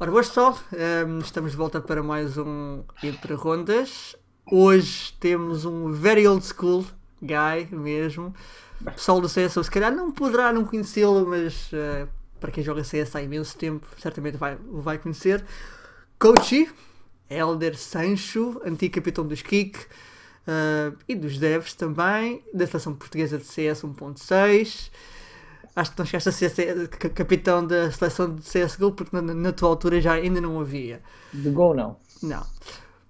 Ora, boas pessoal, um, estamos de volta para mais um Entre Rondas. Hoje temos um very old school guy mesmo. O pessoal do CSO se calhar não poderá não conhecê-lo, mas uh, para quem joga CS há imenso tempo, certamente vai, vai conhecer. Coachy, Elder Sancho, antigo capitão dos Kik uh, e dos devs também, da seleção portuguesa de CS 1.6 acho que não chegaste a ser capitão da seleção de CSGO porque na, na, tua altura já ainda não havia. De Go não. Não.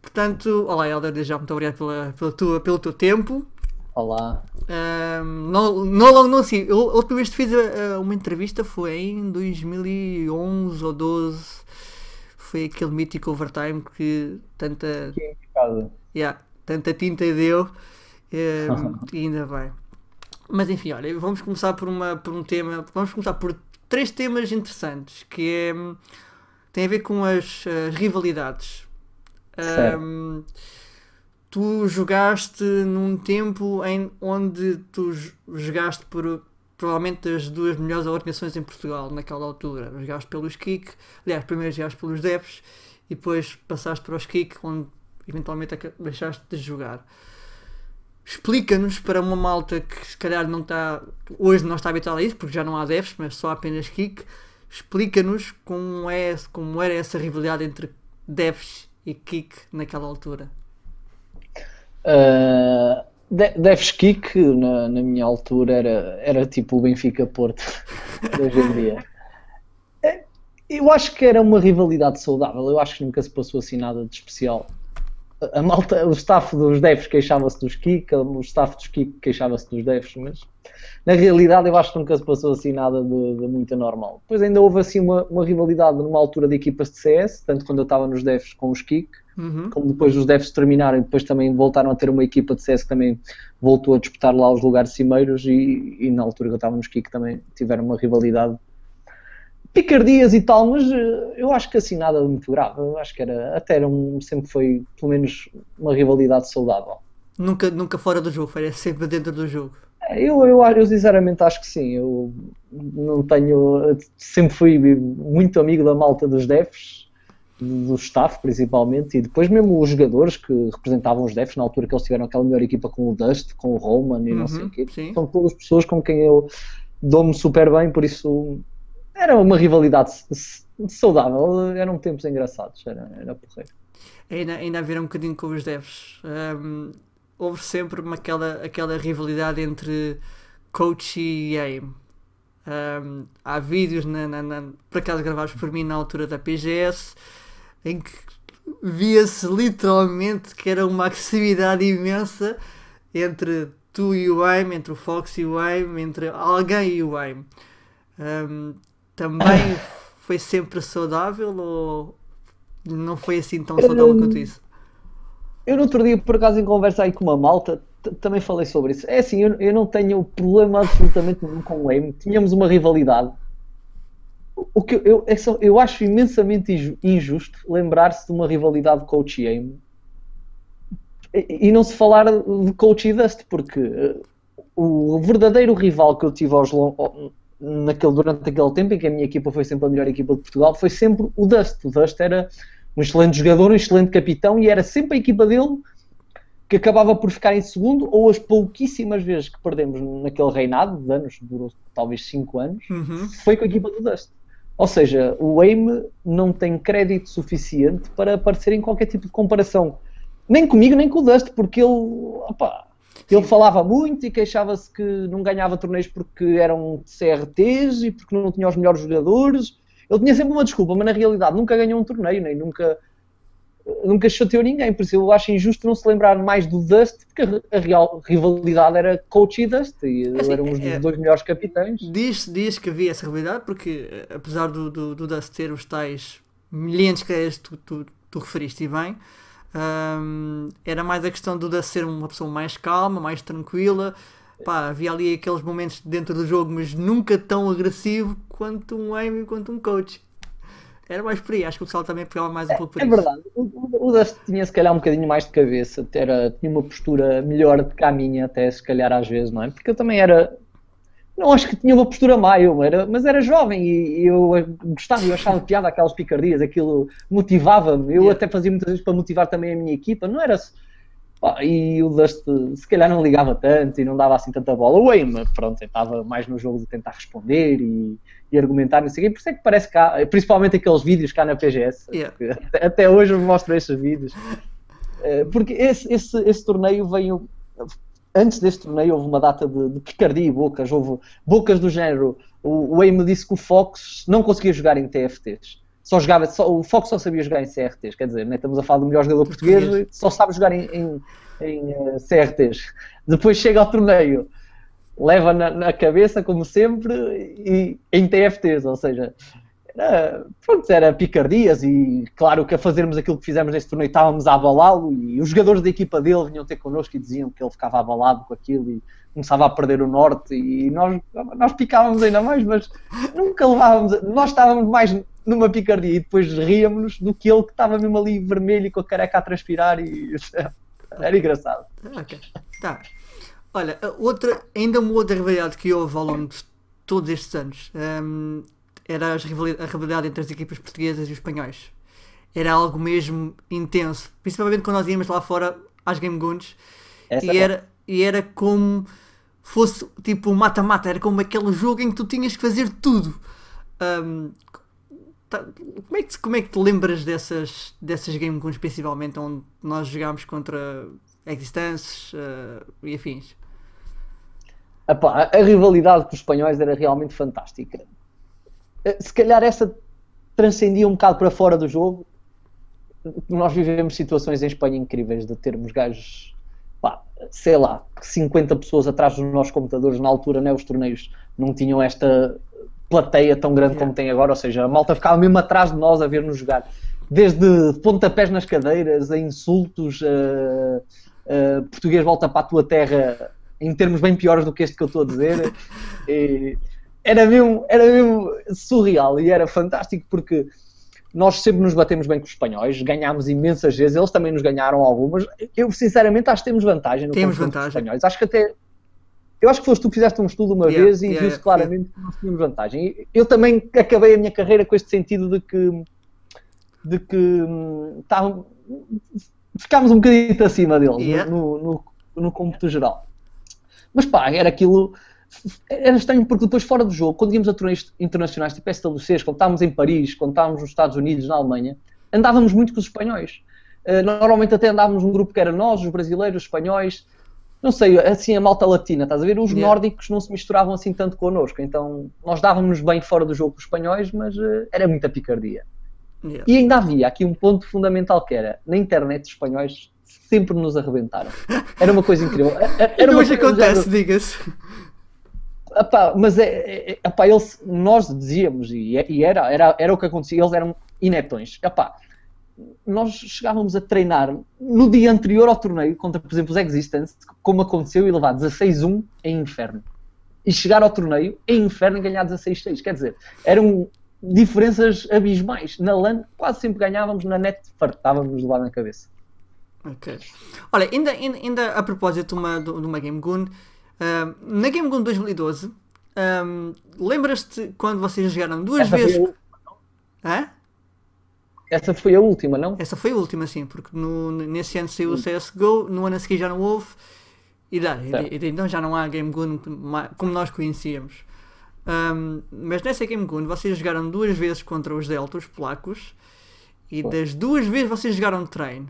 Portanto, olá Helder, já muito obrigado pela, pela tua, pelo teu tempo. Olá. Um, não, não, não, sim, a última vez que fiz uh, uma entrevista foi em 2011 ou 12. Foi aquele mítico overtime que tanta. Que é yeah, tanta tinta deu. Um, e ainda bem. Mas enfim, olha, vamos começar por, uma, por um tema. Vamos começar por três temas interessantes que é, tem a ver com as, as rivalidades. Um, tu jogaste num tempo em onde tu jogaste por provavelmente as duas melhores organizações em Portugal naquela altura. Jogaste pelos Kik, aliás, primeiro jogaste pelos Devs e depois passaste para os Kik, onde eventualmente deixaste de jogar explica-nos para uma malta que se calhar não está hoje não está habituada a isso porque já não há devs, mas só apenas kick explica-nos como, é, como era essa rivalidade entre devs e kick naquela altura. Uh, devs kick na, na, minha altura era, era tipo o Benfica Porto hoje em dia. É, eu acho que era uma rivalidade saudável. Eu acho que nunca se passou assim nada de especial a malta, o staff dos devs queixava-se dos kick, o staff dos kick queixava-se dos devs, mas na realidade eu acho que nunca se passou assim nada de, de muito anormal. Depois ainda houve assim uma, uma, rivalidade numa altura de equipas de CS, tanto quando eu estava nos devs com os kick, uhum. como depois os devs terminaram e depois também voltaram a ter uma equipa de CS que também voltou a disputar lá os lugares cimeiros e, e na altura que eu estava nos kick também tiveram uma rivalidade picardias e tal, mas eh, eu acho que assim nada muito grave. Eu acho que era, até era um, sempre foi pelo menos uma rivalidade saudável. Nunca, nunca fora do jogo, foi sempre dentro do jogo. É, eu, eu, eu sinceramente acho que sim. Eu não tenho. Sempre fui muito amigo da malta dos devs, do staff principalmente, e depois mesmo os jogadores que representavam os devs na altura que eles tiveram aquela melhor equipa com o Dust, com o Roman e uhum, não sei o quê. Sim. São todas pessoas com quem eu dou-me super bem, por isso era uma rivalidade saudável, eram tempos engraçados, era, era porreiro. Ainda, ainda um bocadinho com os devs. Um, houve sempre uma, aquela, aquela rivalidade entre coach e aim. Um, há vídeos, na, na, na, por acaso gravados por mim na altura da PGS, em que via-se literalmente que era uma agressividade imensa entre tu e o aim, entre o Fox e o aim, entre alguém e o aim. Um, também foi sempre saudável ou não foi assim tão saudável quanto isso? Eu no outro dia, por acaso, em conversa aí com uma malta, também falei sobre isso. É assim, eu, eu não tenho problema absolutamente nenhum com o Aim. Tínhamos uma rivalidade. O que eu, eu, é eu acho imensamente injusto lembrar-se de uma rivalidade coach e Aim e, e não se falar de coach e Dust, porque eh, o verdadeiro rival que eu tive aos, naquele, durante aquele tempo em que a minha equipa foi sempre a melhor equipa de Portugal, foi sempre o Dust. O Dust era um excelente jogador, um excelente capitão e era sempre a equipa dele que acabava por ficar em segundo, ou as pouquíssimas vezes que perdemos naquele reinado de anos, durou talvez 5 anos, uhum. foi com a equipa do Dust. Ou seja, o Aim não tem crédito suficiente para aparecer em qualquer tipo de comparação. Nem comigo, nem com o Dust, porque ele. Opa, ele falava muito e queixava-se que não ganhava torneios porque eram CRTs e porque não tinha os melhores jogadores. Ele tinha sempre uma desculpa, mas na realidade nunca ganhou um torneio, nem nunca, nunca chateou ninguém. Por isso eu acho injusto não se lembrar mais do Dust, porque a real rivalidade era Coach e Dust, e é assim, eram os é, dois melhores capitães. Diz, diz que havia essa rivalidade, porque eh, apesar do, do, do Dust ter os tais milhares que tu, tu, tu referiste bem um, era mais a questão do de ser uma pessoa mais calma, mais tranquila. Pá, havia ali aqueles momentos dentro do jogo, mas nunca tão agressivo quanto um Amy, quanto um coach. Era mais por aí, acho que o pessoal também pegava mais um pouco por é, isso. É verdade, o, o Dust tinha se calhar um bocadinho mais de cabeça, era, tinha uma postura melhor do que a minha, até se calhar às vezes, não é? Porque eu também era. Não acho que tinha uma postura má, eu era, mas era jovem e eu gostava, eu achava piada aquelas picardias, aquilo motivava-me. Eu yeah. até fazia muitas vezes para motivar também a minha equipa, não era. e o Dust se calhar não ligava tanto e não dava assim tanta bola. O Aim, pronto, estava mais no jogo de tentar responder e, e argumentar, não sei o quê. Por isso é que parece que há, principalmente aqueles vídeos cá na PGS, yeah. até, até, hoje eu mostro esses vídeos. Eh, porque esse, esse, esse torneio veio antes deste torneio houve uma data de, de picardia e bocas, houve bocas do género. O, o me disse que o Fox não conseguia jogar em TFTs. Só jogava, só, o Fox só sabia jogar em CRTs, quer dizer, né, estamos a falar do melhor jogador português, português. só sabe jogar em, em, em uh, eh, CRTs. Depois chega ao torneio, leva na, na, cabeça, como sempre, e em TFTs, ou seja, era, pronto, era picardias e claro que a fazermos aquilo que fizemos neste torneio estávamos a abalá-lo e os jogadores da equipa dele vinham ter connosco e diziam que ele ficava abalado com aquilo e começava a perder o norte e nós, nós picávamos ainda mais, mas nunca levávamos, nós estávamos mais numa picardia e depois ríamos do que ele que estava mesmo ali vermelho e com a careca a transpirar e era engraçado. Ok, tá. Olha, outra, ainda uma outra rivalidade que houve ao longo de todos estes anos. Um, era a rivalidade entre as equipas portuguesas e os espanhóis. Era algo mesmo intenso, principalmente quando nós íamos lá fora às Game Guns e é era, e era como fosse tipo mata-mata, era como aquele jogo em que tu tinhas que fazer tudo. Um, tá, como, é que, como é que te lembras dessas, dessas Game Guns, principalmente onde nós jogámos contra Existence uh, e afins? Epá, a rivalidade com os espanhóis era realmente fantástica. Eh, se calhar essa transcendia um bocado para fora do jogo. Nós vivemos situações em Espanha incríveis de termos gajos, pá, sei lá, 50 pessoas atrás dos nossos computadores. Na altura, né, os torneios não tinham esta plateia tão grande yeah. como tem agora, ou seja, a malta ficava mesmo atrás de nós a ver-nos jogar. Desde pontapés nas cadeiras, a insultos, a, a português volta para a tua terra em termos bem piores do que este que eu estou a dizer. E, era mesmo, era mesmo surreal e era fantástico porque nós sempre nos batemos bem com os espanhóis, ganhámos imensas vezes, eles também nos ganharam algumas. Eu, sinceramente, acho que temos vantagem no temos vantagem. espanhóis. Acho que até. Eu acho que foste tu que fizeste um estudo uma yeah, vez e yeah, viste claramente yeah. que nós tínhamos vantagem. Eu também acabei a minha carreira com este sentido de que. de que. Tá, ficámos um bocadinho acima deles no, no, no, no geral. Mas pá, era aquilo era estranho porque depois fora do jogo, quando íamos a torneios internacionais tipo SWCs, quando estávamos em Paris, quando estávamos nos Estados Unidos, na Alemanha, andávamos muito com os espanhóis. Uh, normalmente até andávamos num grupo que era nós, os brasileiros, os espanhóis, não sei, assim a malta latina, estás a ver? Os yeah. nórdicos não se misturavam assim tanto connosco, então nós dávamos bem fora do jogo com os espanhóis, mas uh, era muita picardia. Yeah. E ainda havia aqui um ponto fundamental que era, na internet os espanhóis sempre nos arrebentaram. Era uma coisa incrível. Era uma hoje acontece, diga-se. Epá, mas é, é, é epá, eles, nós dizíamos, e, é, e, era, era, era o que acontecia, eles eram ineptões. Epá, nós chegávamos a treinar no dia anterior ao torneio contra, por exemplo, os Existence, como aconteceu, e levar 16-1 em inferno. E chegar ao torneio em inferno e ganhar 16-6. Quer dizer, eram diferenças abismais. Na LAN quase sempre ganhávamos, na net fartávamos de lá na cabeça. Ok. Olha, ainda, ainda, ainda a propósito de uma, de uma Game Goon, Na Game Gun 2012, um, lembras-te quando vocês jogaram duas Essa vezes. Foi Hã? Essa foi a última, não? Essa foi a última, sim, porque no, nesse ano saiu o CSGO, no ano a seguir já não houve, e, dá, e, e, então já não há Game Gun como nós conhecíamos. Um, mas nessa Game Gun vocês jogaram duas vezes contra os Delta, os polacos, e das duas vezes vocês jogaram treino.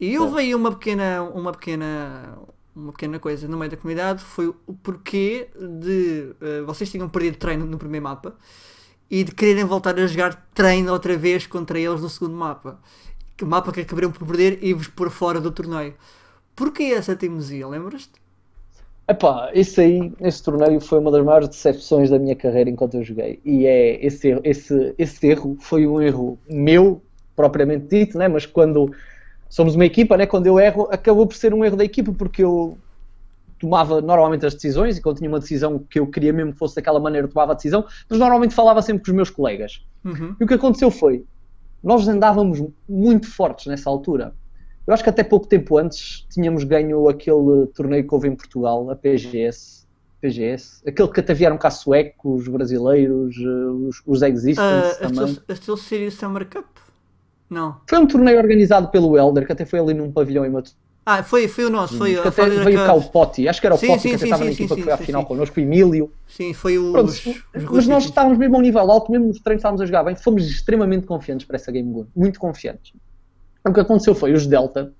E houve aí uma pequena, uma pequena, uma pequena coisa no meio da comunidade foi o porquê de uh, vocês tinham perdido treino no primeiro mapa e de quererem voltar a jogar treino outra vez contra eles no segundo mapa. O mapa que acabaram por perder e vos pôr fora do torneio. Porquê essa teimosia, lembras-te? Epá, isso aí, esse torneio foi uma das maiores decepções da minha carreira enquanto eu joguei. E é esse, esse, esse erro foi um erro meu, propriamente dito, né? mas quando somos uma equipa, né? quando eu erro, acabou por ser um erro da equipa, porque eu tomava normalmente as decisões e quando tinha uma decisão que eu queria mesmo que fosse daquela maneira, tomava a decisão, mas normalmente falava sempre com os meus colegas. Uhum. E o que aconteceu foi, nós andávamos muito fortes nessa altura. Eu acho que até pouco tempo antes tínhamos ganho aquele torneio que houve em Portugal, a PGS, PGS. Aquele que até vieram cá suecos, brasileiros, uh, os, os existents Uh, a também. A Steel Series Summer Cup? Não. Foi um torneio organizado pelo Elder, que até foi ali num pavilhão em Mato Ah, foi, foi o nosso, foi que a até veio cá o Cup. Potti, acho que era o Sim, Potti sim, que até sim, estava na sim, equipa sim, que foi à final connosco, o Emílio. Sim, foi o. Pronto, os, os mas nós estávamos mesmo ao nível alto, mesmo nos treinos estávamos a jogar bem, fomos extremamente confiantes para essa Game Gun, muito confiantes. O que aconteceu foi os Delta,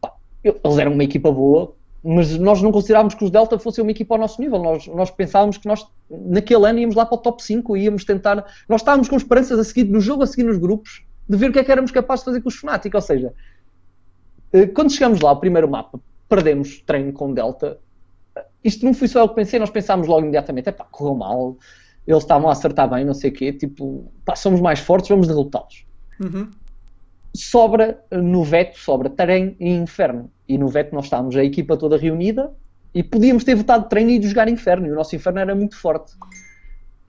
pá, eles eram uma equipa boa, mas nós não considerávamos que os Delta fossem uma equipa ao nosso nível. Nós, nós pensávamos que nós, naquele ano, íamos lá para o top 5, íamos tentar. Nós estávamos com esperanças a seguir no jogo, a seguir nos grupos, de ver o que é que éramos capazes de fazer com os Fnatic. Ou seja, eh, quando chegamos lá, o primeiro mapa, perdemos treino com Delta. Isto não foi só eu que pensei, nós pensámos logo imediatamente: é pá, correu mal, eles estavam a acertar bem, não sei o quê, tipo, pá, somos mais fortes, vamos derrotá-los Uhum. sobra eh, no veto, sobra Tarém e Inferno. E no veto nós estávamos a equipa toda reunida e podíamos ter votado treino e ido jogar Inferno. E o nosso Inferno era muito forte.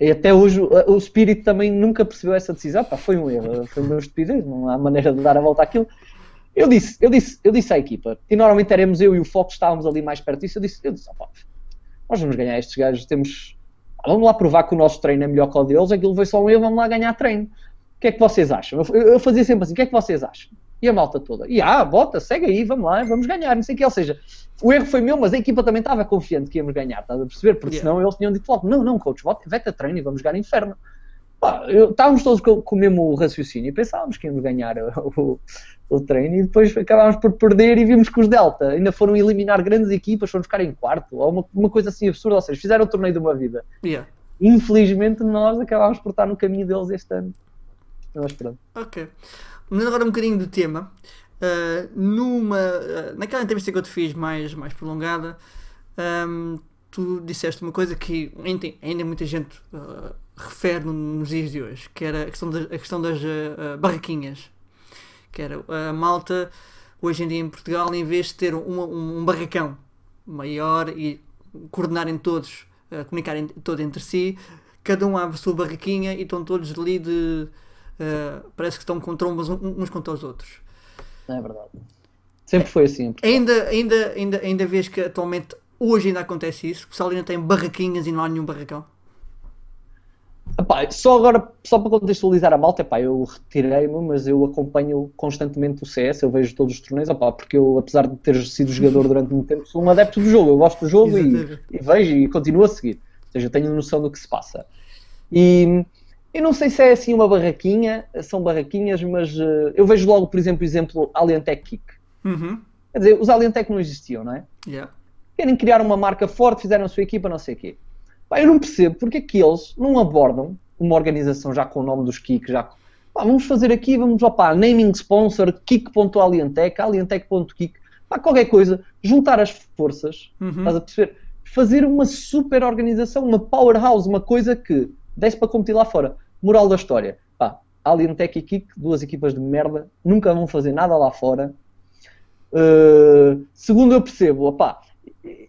E até hoje o, o Spirit também nunca percebeu essa decisão. Pá, foi um erro, foi uma estupidez, não há maneira de dar a volta àquilo. Eu disse, eu disse, eu disse à equipa, e normalmente éramos eu e o Fox estávamos ali mais perto disso, eu disse, eu disse, "Opá, nós vamos ganhar estes gajos, temos. Vamos lá provar que o nosso treino é melhor que o deles, aquilo foi só um erro, vamos lá ganhar treino. O que é que vocês acham? Eu, eu fazia sempre assim, o que é que vocês acham? E a malta toda, e ah, bota, segue aí, vamos lá, vamos ganhar, não sei o que. Ou seja, o erro foi meu, mas a equipa também estava confiante que íamos ganhar, estás a perceber? Porque Yeah. senão eles tinham dito logo, não, não, coach, bota, vete a treino e vamos jogar inferno. Pá, eu- estávamos todos com, com o mesmo raciocínio e pensávamos que íamos ganhar o, o treino e depois acabámos por perder e vimos que os Delta ainda foram eliminar grandes equipas, foram ficar em quarto, ou uma, uma coisa assim absurda, ou seja, fizeram o torneio de uma vida. Yeah. Infelizmente nós acabámos por estar no caminho deles este ano. Mas pronto. Ok. Mudando agora um bocadinho do tema, ah, numa, ah, naquela entrevista que eu te fiz mais, mais prolongada, ahm, tu disseste uma coisa que ainda, ainda muita gente ah, refere no- nos dias de hoje, que era a questão das, a questão das barraquinhas. Que era a malta, hoje em dia em Portugal, em vez de ter uma- um, um barracão maior e coordenarem todos, comunicarem todos entre si, cada um abre a sua barraquinha e estão todos ali de. Ah, parece que estão com trombas uns contra os outros. É verdade. Sempre foi assim. Ainda, ainda, ainda, ainda vês que atualmente hoje ainda acontece isso? O pessoal ainda tem barraquinhas e não há nenhum barracão? Epá, só agora, só para contextualizar a malta, epá, eu retirei-me, mas eu acompanho constantemente o CS, eu vejo todos os torneios, epá, porque eu, apesar de ter sido jogador durante muito tempo, sou um adepto do jogo, eu gosto do jogo e, e vejo e continuo a seguir. Ou seja, tenho noção do que se passa. E eu não sei se é assim uma barraquinha, são barraquinhas, mas eh, eu vejo logo, por exemplo, o exemplo Alientech Kick. Uhum. Quer dizer, os Alientech não existiam, não é? Yeah. querem criar uma marca forte, fizeram a sua equipa, não sei o quê. Pá, eu não percebo porque é que eles não abordam uma organização já com o nome dos Kik, já com- pá, vamos fazer aqui, vamos, opá, naming sponsor, Kik.alientech, alientech.kik, pá, qualquer coisa, juntar as forças, Uhum. estás a perceber? Fazer uma super organização, uma powerhouse, uma coisa que desse para competir lá fora. Moral da história, pá, Alientech e Kik, duas equipas de merda, nunca vão fazer nada lá fora. Uh, segundo eu percebo, opá,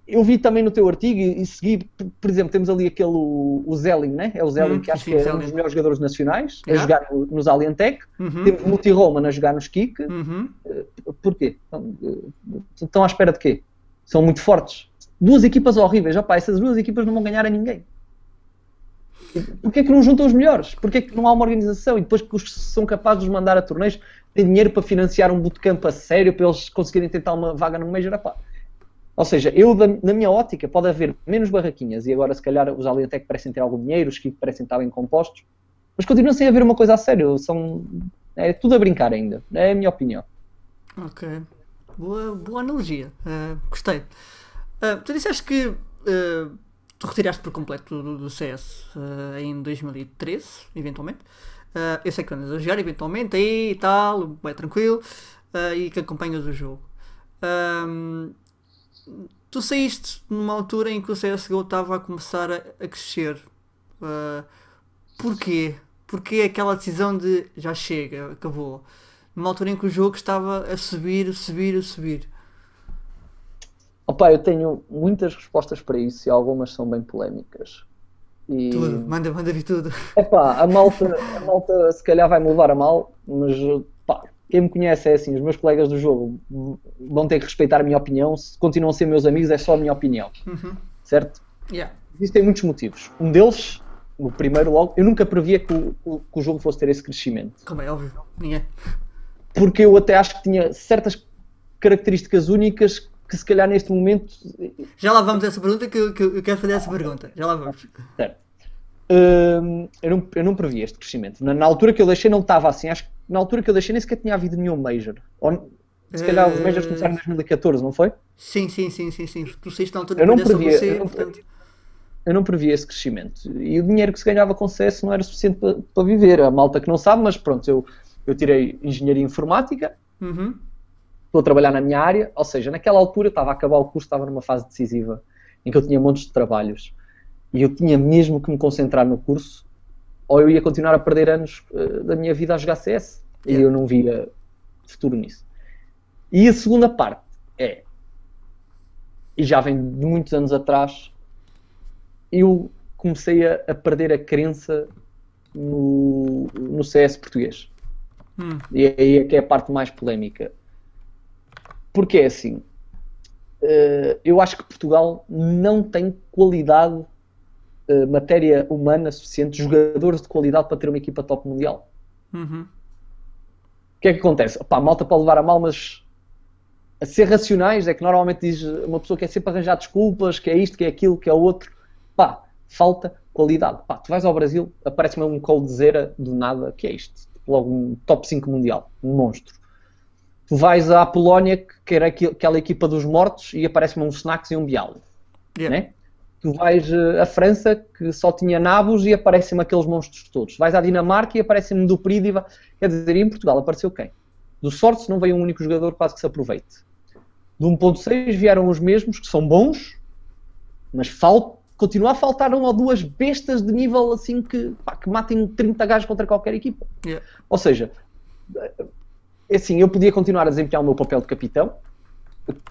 eu vi também no teu artigo e, e segui, por, exemplo, temos ali aquele, o, o Zelling, né? É o Zelling Hum, que acho sim, que é um Zelling. dos melhores jogadores nacionais, a Yeah. jogar no- nos Alientech. Uhum. Temos o Multi-Roman a jogar nos Kik. Uhum. Porquê? Estão, eh, Estão à espera de quê? São muito fortes. Duas equipas horríveis. Opá, essas duas equipas não vão ganhar a ninguém. Porquê é que não juntam os melhores? Porquê é que não há uma organização? E depois que os são capazes de mandar a torneios, têm dinheiro para financiar um bootcamp a sério, para eles conseguirem tentar uma vaga no Major? Opá. Ou seja, eu, na minha ótica, pode haver menos barraquinhas e agora, se calhar, os Alientech parecem ter algum dinheiro, os Kik parecem estar bem compostos, mas continua sem haver uma coisa a sério. São, é tudo a brincar ainda. É a minha opinião. Ok. Boa, boa analogia. Uh, gostei. Uh, tu disseste que uh, tu retiraste por completo do, do CS uh, em 2013, eventualmente. Uh, eu sei que andas a jogar eventualmente aí e tal, é tranquilo, uh, e que acompanhas o jogo. Um, tu saíste numa altura em que o CSGO estava a começar a, a crescer. Uh, porquê? Porquê aquela decisão de já chega, acabou? Numa altura em que o jogo estava a subir, subir, subir. Opa, eu tenho muitas respostas para isso e algumas são bem polémicas. E, Tudo, manda, manda vir tudo. epá, a malta, a malta se calhar vai me levar a mal, mas pá, quem me conhece é assim, os meus colegas do jogo vão ter que respeitar a minha opinião, se continuam a ser meus amigos é só a minha opinião, Uhum. certo? Yeah. Existem muitos motivos. Um deles, o primeiro logo, eu nunca previa que o, o- que o jogo fosse ter esse crescimento. Como é óbvio. Ninguém. Porque eu até acho que tinha certas características únicas que se calhar neste momento Já lá vamos essa pergunta que, eu- que eu quero fazer essa pergunta. Já lá vamos. Certo. Hum, eu, não, eu não previ este crescimento. Na, na altura que eu deixei não estava assim. Acho que na altura que eu deixei nem sequer tinha havido nenhum Major. Ou, se calhar os Majors começaram em 2014, não foi? Sim, sim, sim, sim, sim. Tu saíste na altura Eu não previa, você, eu não portanto. Eu não previ esse crescimento. E o dinheiro que se ganhava com CS não era suficiente para, para viver. A malta que não sabe, mas pronto, eu, eu tirei Engenharia Informática, Uhum. Estou a trabalhar na minha área, ou seja, naquela altura estava a acabar o curso, estava numa fase decisiva, em que eu tinha montes de trabalhos. E eu tinha mesmo que me concentrar no curso, ou eu ia continuar a perder anos eh, da minha vida a jogar CS. E Yeah. eu não via futuro nisso. E a segunda parte é, e já vem de muitos anos atrás, eu comecei a, a perder a crença no, no CS português. Hum. E aí é que é a parte mais polémica. Porque é assim, eh, eu acho que Portugal não tem qualidade, eh, matéria humana suficiente, jogadores de qualidade para ter uma equipa top mundial. Uhum. O que é que acontece? Pá, a malta pode levar a mal, mas a ser racionais é que normalmente diz uma pessoa que é sempre arranjar desculpas, que é isto, que é aquilo, que é outro. Pá, falta qualidade. Pá, tu vais ao Brasil, aparece-me um coldzera do nada, que é isto? Logo um top 5 mundial, um monstro. Tu vais à Polónia, que era aquela equipa dos mortos, e aparece-me um Snacks e um Bial. Yeah. Né? Tu vais eh, à França, que só tinha nabos, e aparecem-me aqueles monstros todos. Vais à Dinamarca e aparecem-me do Prídiva. Quer dizer, em Portugal apareceu quem? Do Sorte não veio um único jogador quase que se aproveite. Do 1.6 vieram os mesmos, que são bons, mas fal... continua a faltar uma ou duas bestas de nível assim que, pá, que matem 30 gajos contra qualquer equipa. Yeah. Ou seja, assim, eu podia continuar a desempenhar o meu papel de capitão,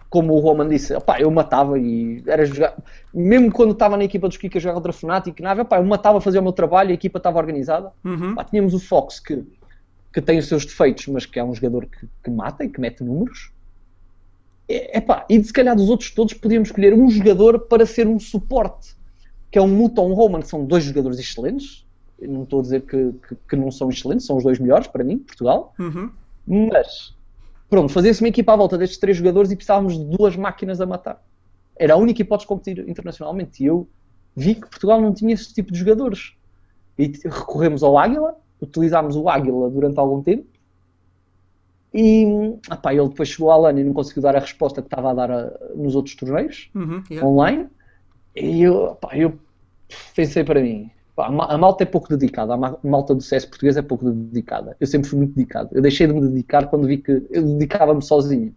como o Roman disse, opá, eu matava e era jogar, mesmo quando estava na equipa dos Kika jogar contra Fnatic, nada, opá, eu matava a fazer o meu trabalho, a equipa estava organizada. Uhum. Tínhamos o Fox que, que tem os seus defeitos, mas que é um jogador que, que mata e que mete números. É, epá, e se calhar dos outros todos podíamos escolher um jogador para ser um suporte, que é um Muta um Roman, que são dois jogadores excelentes. Eu não estou a dizer que, que, que não são excelentes, são os dois melhores para mim, Portugal. Uhum. Mas, pronto, fazia-se uma equipa à volta destes três jogadores e precisávamos de duas máquinas a matar. Era a única hipótese de competir internacionalmente. E eu vi que Portugal não tinha esse tipo de jogadores. E recorremos ao Águila, utilizámos o Águila durante algum tempo. E epá, ele depois chegou à LAN e não conseguiu dar a resposta que estava a dar a- nos outros torneios Uhum. Yeah. online. E eu, pá, eu pensei para mim, a ma- a malta é pouco dedicada, a ma- a malta do CS português é pouco dedicada. Eu sempre fui muito dedicado. Eu deixei de me dedicar quando vi que eu dedicava-me sozinho.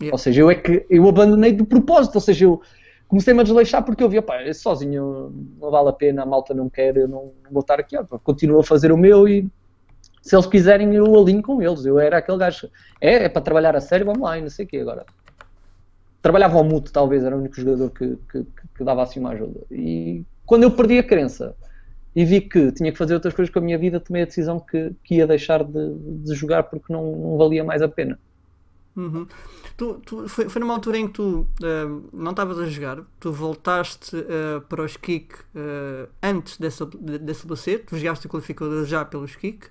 Yeah. Ou seja, eu é que eu abandonei de propósito, ou seja, eu comecei-me a desleixar porque eu pá, eu sozinho não vale a pena, a malta não quer, eu não, não vou estar aqui, ó, continuo a fazer o meu e se eles quiserem eu alinho com eles. Eu era aquele gajo, é, é para trabalhar a sério, vamos lá, e não sei o quê agora. Trabalhava ao Muto, talvez, era o único jogador que, que, que- que dava assim uma ajuda. E quando eu perdi a crença e vi que tinha que fazer outras coisas com a minha vida, tomei a decisão que, que ia deixar de, de jogar porque não, não valia mais a pena. Uhum. Tu, tu- foi, foi numa altura em que tu ah, não estavas a jogar, tu voltaste ah, para os kick ah, antes dessa, de- desse WC, tu jogaste o qualificador já pelos kick,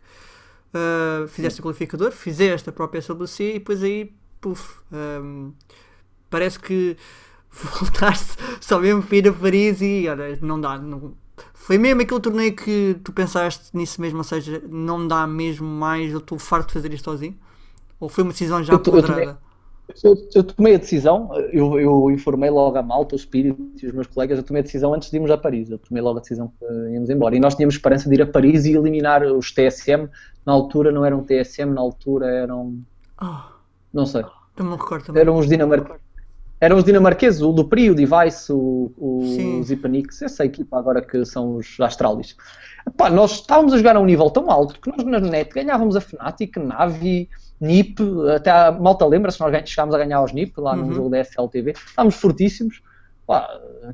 fizeste o qualificador, fizeste a própria SWC e depois aí, puf, parece que voltaste só mesmo para ir a Paris e olha, não dá. Não, foi mesmo aquele torneio que tu pensaste nisso mesmo, ou seja, não dá mesmo mais, eu estou farto de fazer isto sozinho? Ou foi uma decisão já Eu eu? Eu, tomei a decisão, eu, eu informei logo a malta, o Espírito e os meus colegas, eu tomei a decisão antes de irmos a Paris. Eu tomei logo a decisão que íamos embora. E nós tínhamos esperança de ir a Paris e eliminar os TSM. Na altura não eram TSM, na altura eram. Ah, Não sei. eu me recordo também. Eram os dinamarqueses. Eram os dinamarqueses, o do Pri, o Device, o, o os Ipanix, essa equipa agora que são os Astralis. Epá, nós estávamos a jogar a um nível tão alto que nós na net ganhávamos a Fnatic, Navi, NIP, até a malta lembra-se, nós chegámos a ganhar aos NIP lá Uhum. num jogo da FLTV, estávamos fortíssimos, pá,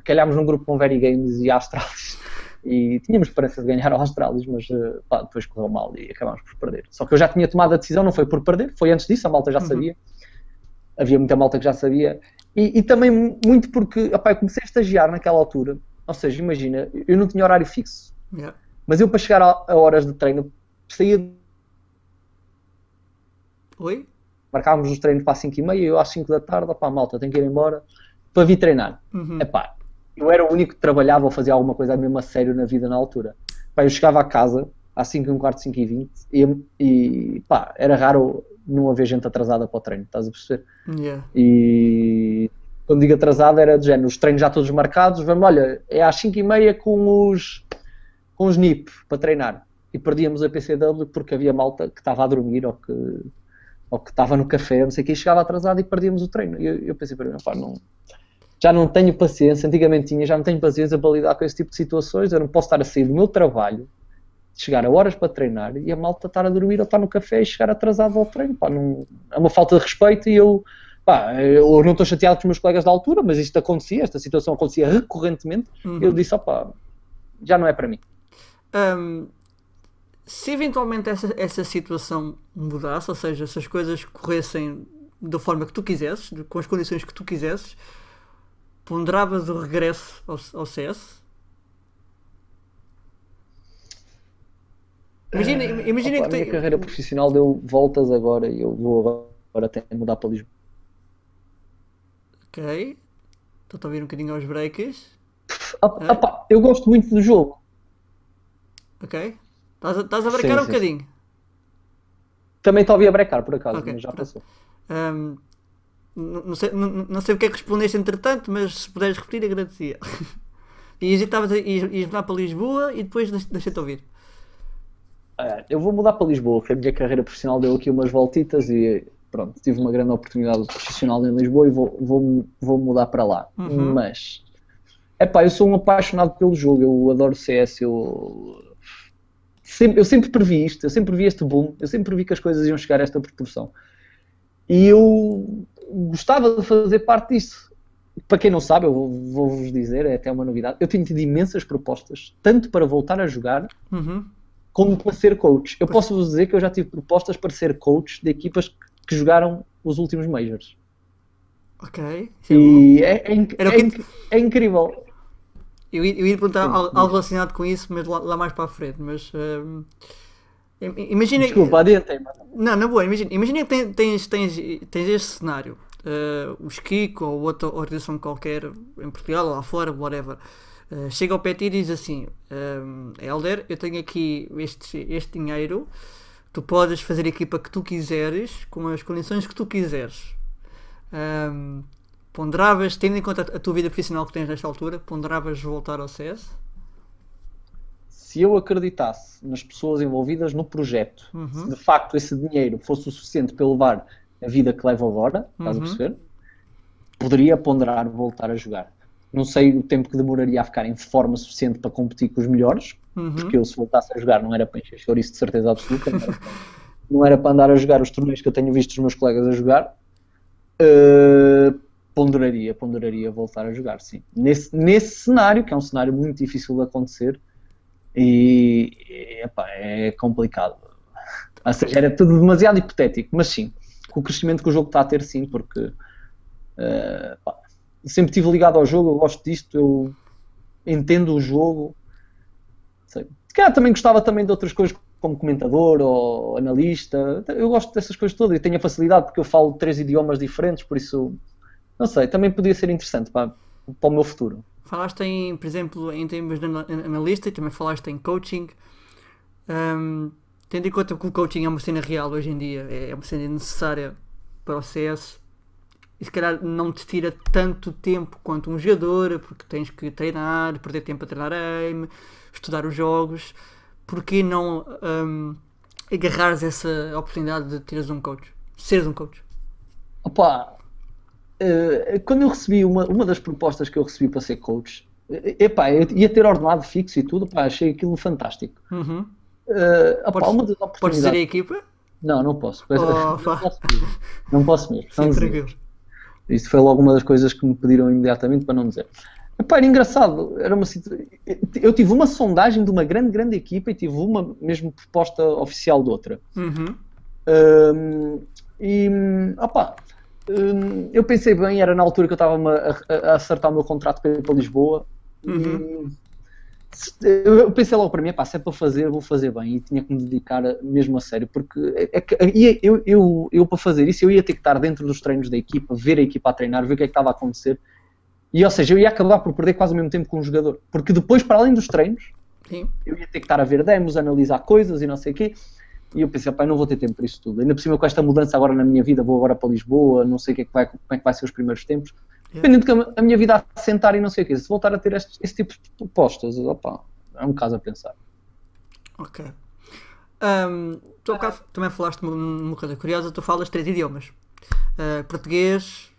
calhámos num grupo com Very Games e Astralis e tínhamos esperança de ganhar ao Astralis, mas eh, pá, depois correu mal e acabámos por perder. Só que eu já tinha tomado a decisão, não foi por perder, foi antes disso, a malta já Uhum. sabia, havia muita malta que já sabia, e, e também muito porque opá, eu comecei a estagiar naquela altura, Ou seja, imagina, eu não tinha horário fixo. Yeah. Mas eu para chegar a, a horas de treino saía. Oi? Marcávamos os treinos para as 5 e meia, eu às 5 da tarde, opá, malta, tenho que ir embora para vir treinar. Uhum. Epá, eu era o único que trabalhava ou fazia alguma coisa mesmo a sério na vida na altura. Pá, eu chegava a casa às 5 e um quarto, 5 e 20 e, e pá, era raro não haver gente atrasada para o treino, estás a perceber? Yeah. E quando digo atrasada era do género, os treinos já todos marcados, vamos, olha, é às 5 e meia com os, com os NIP para treinar. E perdíamos a PCW porque havia malta que estava a dormir ou que, ou que estava no café, não sei o que, e chegava atrasado e perdíamos o treino. E eu, eu pensei para mim, pá, não, já não tenho paciência, antigamente tinha, já não tenho paciência para lidar com esse tipo de situações, eu não posso estar a sair do meu trabalho, chegar a horas para treinar e a malta estar a dormir ou estar no café e chegar atrasado ao treino, pá, não, é uma falta de respeito e eu, pá, eu não estou chateado com os meus colegas da altura, mas isto acontecia, esta situação acontecia recorrentemente, Uhum. eu disse, opá, já não é para mim. Um, se eventualmente essa, essa situação mudasse, ou seja, se as coisas corressem da forma que tu quisesses, com as condições que tu quisesses, ponderavas o regresso ao, ao CS? Imagina, imagina Opa, que a minha tem. carreira profissional deu voltas agora e eu vou agora até mudar para Lisboa. Ok. Estou a ouvir um bocadinho aos breaks. Opa, É? opa, eu gosto muito do jogo. Ok. Estás a, estás a brecar Sim, um sim, bocadinho. Também te ouvi a brecar, por acaso, Ok, mas já pronto. passou. Um, não, sei, não sei o que é que respondeste entretanto, mas se puderes repetir, agradecia. E estavas a mudar para Lisboa e depois deix- deixei-te ouvir. É, Eu vou mudar para Lisboa, que a minha carreira profissional deu aqui umas voltitas e pronto, tive uma grande oportunidade profissional em Lisboa e vou, vou, vou mudar para lá. Uhum. Mas, é pá, eu sou um apaixonado pelo jogo, eu adoro CS, eu sempre, eu sempre previ isto, eu sempre vi este boom, eu sempre vi que as coisas iam chegar a esta proporção. E eu gostava de fazer parte disso. Para quem não sabe, eu vou- vou-vos dizer, é até uma novidade, eu tenho tido imensas propostas, tanto para voltar a jogar, Uhum. Como para ser coach. Eu posso vos dizer que eu já tive propostas para ser coach de equipas que- jogaram os últimos Majors. Ok. é. E é, é é é incrível. Eu ia, eu ia perguntar algo relacionado com isso, mas lá, lá mais para a frente. Mas um, im- imagina. Desculpa, adiantei. Não, na boa, imagina, imagina que ten- tens, tens, tens este cenário. Uh, o Skik ou outra organização qualquer em Portugal ou lá fora, whatever. Uh, chega ao ti e diz assim: um, Helder, eu tenho aqui este, este dinheiro, tu podes fazer a equipa que tu quiseres, com as condições que tu quiseres. Um, ponderavas, tendo em conta a tua vida profissional que tens nesta altura, ponderavas voltar ao CS? Se eu acreditasse nas pessoas envolvidas no projeto, Uhum. se de facto esse dinheiro fosse o suficiente para levar a vida que levo agora, estás a Uhum. perceber? Poderia ponderar voltar a jogar. Não sei o tempo que demoraria a ficar em forma suficiente para competir com os melhores, Uhum. porque eu se voltasse a jogar não era para encher chouriço de certeza absoluta, não era, para, não era para andar a jogar os torneios que eu tenho visto os meus colegas a jogar. Uh, ponderaria, ponderaria voltar a jogar, sim. Nesse, nesse cenário, que é um cenário muito difícil de acontecer e e, epá, é complicado. Ou seja, era tudo demasiado hipotético, mas sim, com o crescimento que o jogo está a ter, sim, porque uh, pá, sempre estive ligado ao jogo, eu gosto disto, eu entendo o jogo. Sei. Se calhar também gostava também de outras coisas como comentador ou analista. Eu gosto dessas coisas todas e tenho a facilidade porque eu falo três idiomas diferentes, por isso não sei, também podia ser interessante para, para o meu futuro. Falaste em, por exemplo, em termos de ana- analista e também falaste em coaching. Um, tendo em conta que o coaching é uma cena real hoje em dia, é uma cena necessária para o CS e se calhar não te tira tanto tempo quanto um jogador, porque tens que treinar, perder tempo a treinar aim, estudar os jogos. Porquê não um, agarrares essa oportunidade de teres um coach? Seres um coach? Opa, eh, quando eu recebi uma, uma das propostas que eu recebi para ser coach, eh, epá, eu ia ter ordenado fixo e tudo, pá, achei aquilo fantástico. Uhum. Eh, opá, Podes- uma das Podes dizer a oportunidades. equipa? Não, não posso. Oh, não, posso mesmo. não posso mesmo. Sim, tranquilo. Isto foi logo uma das coisas que me pediram imediatamente para não dizer. Epá, era engraçado. Era uma. Eu tive uma sondagem de uma grande, grande equipa e tive uma mesmo proposta oficial de outra. Uhum. Hum, e opá, hum, eu pensei bem, era na altura que eu estava a, a- acertar o meu contrato para para Lisboa Uhum. Eu pensei logo para mim, pá, se é para fazer, vou fazer bem e tinha que me dedicar mesmo a sério, porque é, é, eu, eu, eu, para fazer isso eu ia ter que estar dentro dos treinos da equipa, ver a equipa a treinar, ver o que é que estava a acontecer e ou seja, eu ia acabar por perder quase o mesmo tempo com o jogador, porque depois, para além dos treinos, Sim. eu ia ter que estar a ver demos, analisar coisas e não sei o quê. E eu pensei, pá, não vou ter tempo para isso tudo. Ainda por cima com esta mudança agora na minha vida, vou agora para Lisboa, não sei o que é que vai, como é que vai ser os primeiros tempos. Dependendo de que a minha vida a sentar e não sei o quê, se voltar a ter este, esse tipo de propostas, opa, é um caso a pensar. Ok. Um, tu, caso, também falaste uma, uma coisa curiosa, tu falas três idiomas. Uh, português,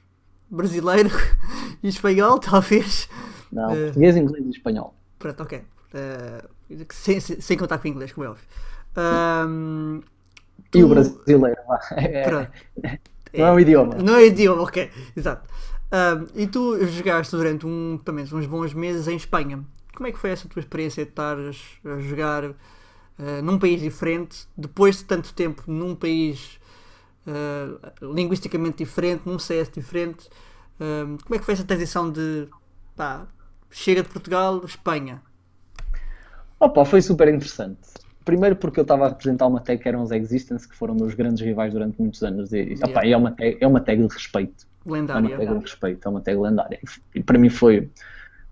brasileiro e espanhol, talvez. Não, uh, português, inglês e espanhol. Pronto, ok. Uh, sem, sem, contar com o inglês, como é óbvio. Um, tu... E o brasileiro, é, Pronto. Não é um idioma. Não é idioma, ok, exato. Um, e tu jogaste durante um, também uns bons meses em Espanha. Como é que foi essa tua experiência de estar a jogar uh, num país diferente, depois de tanto tempo num país uh, linguisticamente diferente, num CS diferente? Uh, como é que foi essa transição de pá, chega de Portugal, Espanha? Opa, foi super interessante. Primeiro porque eu estava a representar uma tag que eram os Existence, que foram meus grandes rivais durante muitos anos. E, yeah. opa, é, uma tag, é uma tag de respeito. Lendária. É uma tag de respeito, é uma tag lendária. E para mim foi,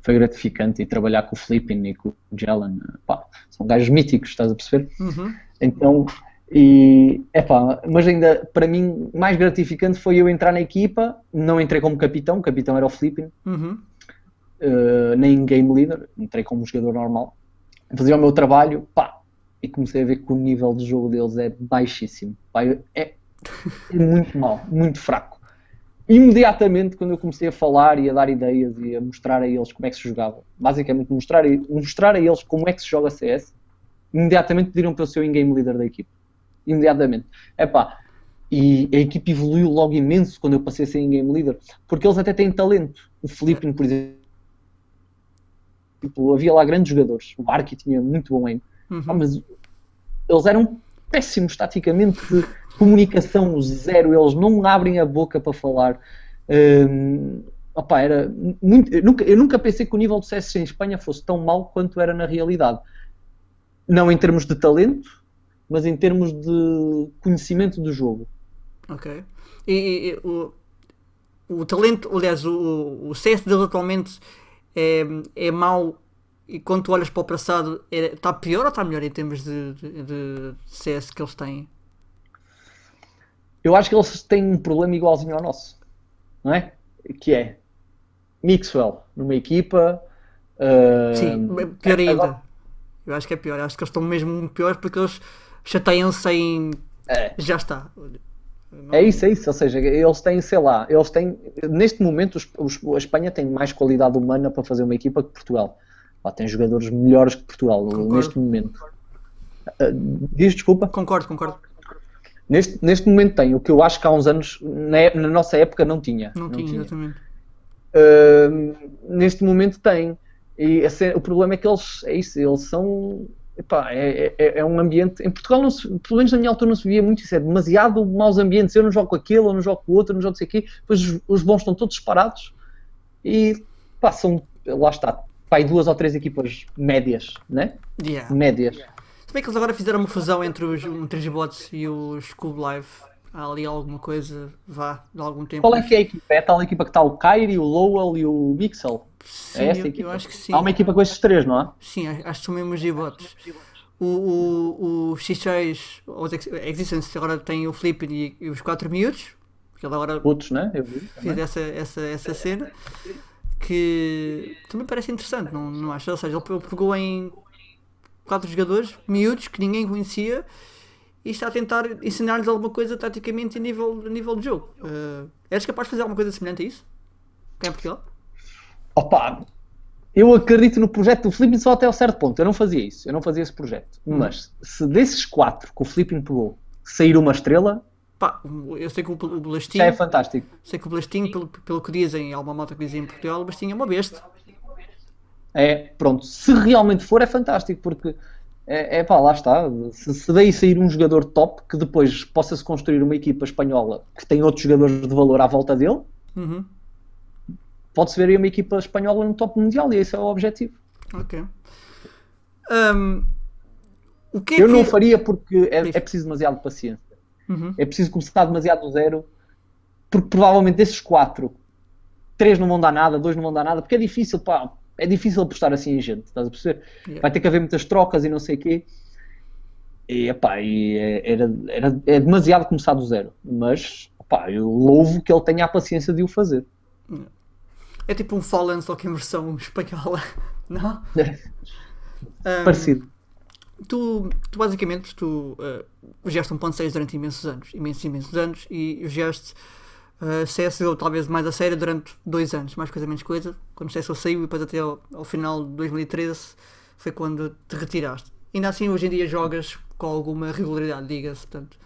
foi gratificante e trabalhar com o Flipping e com o Jelen. Pá, são gajos míticos, estás a perceber? Uhum. Então, e, epá, mas ainda para mim mais gratificante foi eu entrar na equipa. Não entrei como capitão, o capitão era o Flipping, uhum. uh, nem game leader, entrei como jogador normal. Fazia o meu trabalho, pá, e comecei a ver que o nível de jogo deles é baixíssimo. Pá, é, é muito mau, muito fraco. Imediatamente, quando eu comecei a falar e a dar ideias e a mostrar a eles como é que se jogava, basicamente mostrar, mostrar a eles como é que se joga CS, imediatamente pediram para eu ser o in-game leader da equipe. Imediatamente. Epá, e a equipe evoluiu logo imenso quando eu passei a ser in-game leader, porque eles até têm talento. O Flipping, por exemplo, tipo, havia lá grandes jogadores. O Arki tinha muito bom aim. Uhum. Ah, mas eles eram péssimos taticamente, comunicação zero, eles não abrem a boca para falar. Um, opa, era muito, eu, nunca, eu nunca pensei que o nível do CS em Espanha fosse tão mau quanto era na realidade. Não em termos de talento, mas em termos de conhecimento do jogo. Ok. E, e, e o, o talento, aliás, o, o CS deles atualmente é, é mau e quando tu olhas para o passado, está é, pior ou está melhor em termos de, de, de, CS que eles têm? Eu acho que eles têm um problema igualzinho ao nosso, não é? Que é Mixwell numa equipa. Uh... Sim, pior ainda. Agora... Eu acho que é pior. Eu acho que eles estão mesmo piores porque eles chateiam-se em. É. Já está. Não... É isso, é isso. Ou seja, eles têm, sei lá, eles têm. Neste momento, os, os, a Espanha tem mais qualidade humana para fazer uma equipa que Portugal. Pá, tem jogadores melhores que Portugal concordo. neste momento. Uh, diz desculpa? Concordo, concordo. Neste, neste momento tem, o que eu acho que há uns anos, na, na nossa época, não tinha. Não, não tinha, tinha, exatamente. Uh, neste momento tem. E assim, o problema é que eles, é isso, eles são. Epá, é, é, é, um ambiente. Em Portugal, não se, pelo menos na minha altura, não se via muito isso. É demasiado maus ambientes. Eu não jogo com aquele, eu não jogo com o outro, eu não jogo com aqui. Depois os, os bons estão todos separados e são, lá está, pai, duas ou três equipas médias, né? Yeah. Médias. Se bem que eles agora fizeram uma fusão entre os, entre os bots e os Cube Live. Há ali alguma coisa, vá, de algum tempo. Qual é que é a equipa? É a tal equipa que está o Kyrie, o Lowell e o Mixel? Sim, é essa eu, equipa? eu acho que sim. Há uma equipa com estes três, não há? Sim, acho que são mesmo os G-Bots. O, o, o X6, os Existence, agora tem o Flip e, e os 4 miúdos. Porque ele agora Putos, né? Eu vi, fez essa, essa, essa cena que também parece interessante, não, não acho? Ou seja, ele pegou em quatro jogadores miúdos que ninguém conhecia e está a tentar ensinar-lhes alguma coisa taticamente a nível, a nível de jogo. Uh, eres capaz de fazer alguma coisa semelhante a isso? Cá em Portugal? Opa, eu acredito no projeto do Flipping só até ao certo ponto. Eu não fazia isso, eu não fazia esse projeto. Hum. Mas se desses quatro que o Flipping pegou sair uma estrela, Pá, eu sei que o, o Blastinho. é fantástico. Sei que o Blastinho, pelo, pelo que dizem, há uma malta que dizem em Portugal, o Blastinho é uma besta. É, pronto. Se realmente for, é fantástico, porque é, é pá, lá está. Se, se daí sair um jogador top que depois possa-se construir uma equipa espanhola que tem outros jogadores de valor à volta dele, uhum. pode-se ver aí uma equipa espanhola no top mundial e esse é o objetivo. Ok. Um, o que é Eu que... não faria porque é, é preciso demasiado paciência. Uhum. É preciso começar demasiado do zero, porque provavelmente desses quatro, três não vão dar nada, dois não vão dar nada, porque é difícil, pá, é difícil apostar assim em gente, estás a perceber? Yeah. Vai ter que haver muitas trocas e não sei o quê. E, epá, e é, era, era, é demasiado começar do zero, mas epá, eu louvo que ele tenha a paciência de o fazer. É tipo um Fallen, só que em versão espanhola. Não? Um, Parecido. Tu, tu basicamente tu uh, jogaste 1.6 durante imensos anos, imensos, imensos anos, e jogaste uh, CSGO talvez mais a sério durante dois anos, mais coisa menos coisa, quando o CSGO saiu e depois até ao, ao final de 2013 foi quando te retiraste. Ainda assim hoje em dia jogas com alguma regularidade, diga-se, portanto.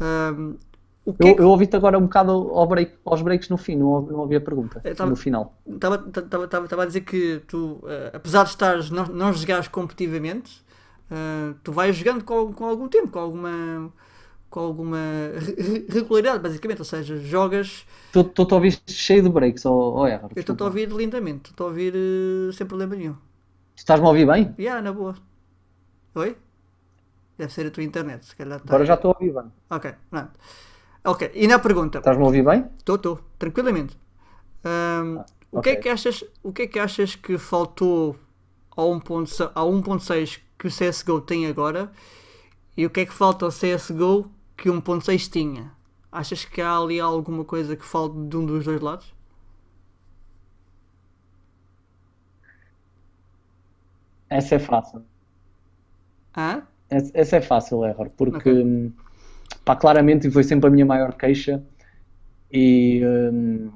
Um, o que é Eu, que- eu ouvi-te agora um bocado ao break- aos breaks no fim, não, ouvi- não ouvi a pergunta. Tava- No final. Estava a dizer que tu, eh, apesar de estares, não, não jogares competitivamente, eh, tu vais jogando com, com algum tempo, com alguma, com alguma re- re- regularidade, basicamente. Ou seja, jogas. Estou-te a ouvir cheio de breaks, oh, Error. Eu estou a ouvir lindamente, estou a ouvir eh, sem problema nenhum. Estás-me a ouvir bem? Yeah, na boa. Oi? Deve ser a tua internet, se calhar. tá- Agora já estou a ouvir bem. Ok, pronto. Ok, e na pergunta. Estás-me a ouvir bem? Estou, estou, tranquilamente. Ahm, o, que é que achas, o que é que achas que faltou ao 1.6 ao 1.6 que o CSGO tem agora e o que é que falta ao CSGO que o 1.6 tinha? Achas que há ali alguma coisa que falta de um dos dois lados? Essa é fácil. Hã? Essa essa é fácil, Error, porque hum, pá, claramente foi sempre a minha maior queixa e hum,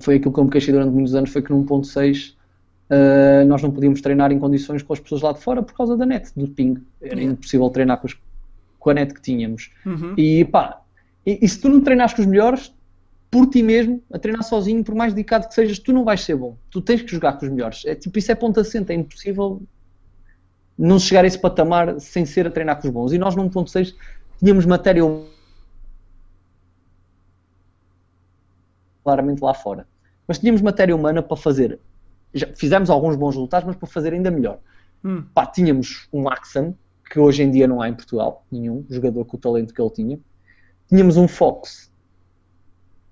foi aquilo que eu me queixei durante muitos anos, foi que no 1.6 uh, nós não podíamos treinar em condições com as pessoas lá de fora por causa da net, do ping. Era impossível treinar com, as- com a net que tínhamos. Uhum. E pá, e, e se tu não treinares com os melhores, por ti mesmo, a treinar sozinho, por mais dedicado que sejas, tu não vais ser bom. Tu tens que jogar com os melhores. É tipo, isso é ponto assente, é impossível não chegar a esse patamar sem ser a treinar com os bons. E nós no 1.6 tínhamos matéria claramente lá fora. Mas tínhamos matéria humana para fazer. Já fizemos alguns bons resultados, mas para fazer ainda melhor. Hum. Pá, tínhamos um Axan, que hoje em dia não há em Portugal, nenhum jogador com o talento que ele tinha. Tínhamos um Fox,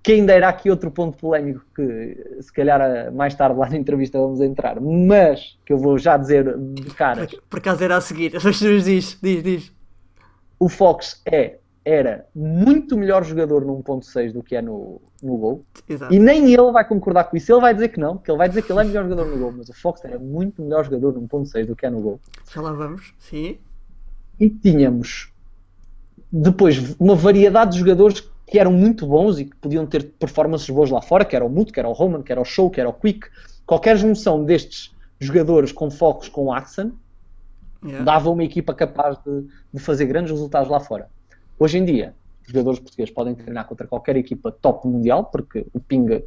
que ainda era aqui outro ponto polémico que se calhar mais tarde lá na entrevista vamos entrar, mas que eu vou já dizer de caras. Por, acaso era a seguir, as pessoas diz, diz, diz. O Fox é, era muito melhor jogador no 1.6 do que é no, no Gol. Exato. E nem ele vai concordar com isso. Ele vai dizer que não, que ele vai dizer que ele é melhor jogador no Gol, mas o Fox era muito melhor jogador no 1.6 do que é no Gol. Já lá vamos, sim. e tínhamos depois uma variedade de jogadores que eram muito bons e que podiam ter performances boas lá fora, que era o Muto, que era o Roman, que era o Show, que era o Quick. Qualquer junção destes jogadores com focos com o Axan Yeah. dava uma equipa capaz de, de fazer grandes resultados lá fora. Hoje em dia, os jogadores portugueses podem treinar contra qualquer equipa top mundial, porque o Pinga,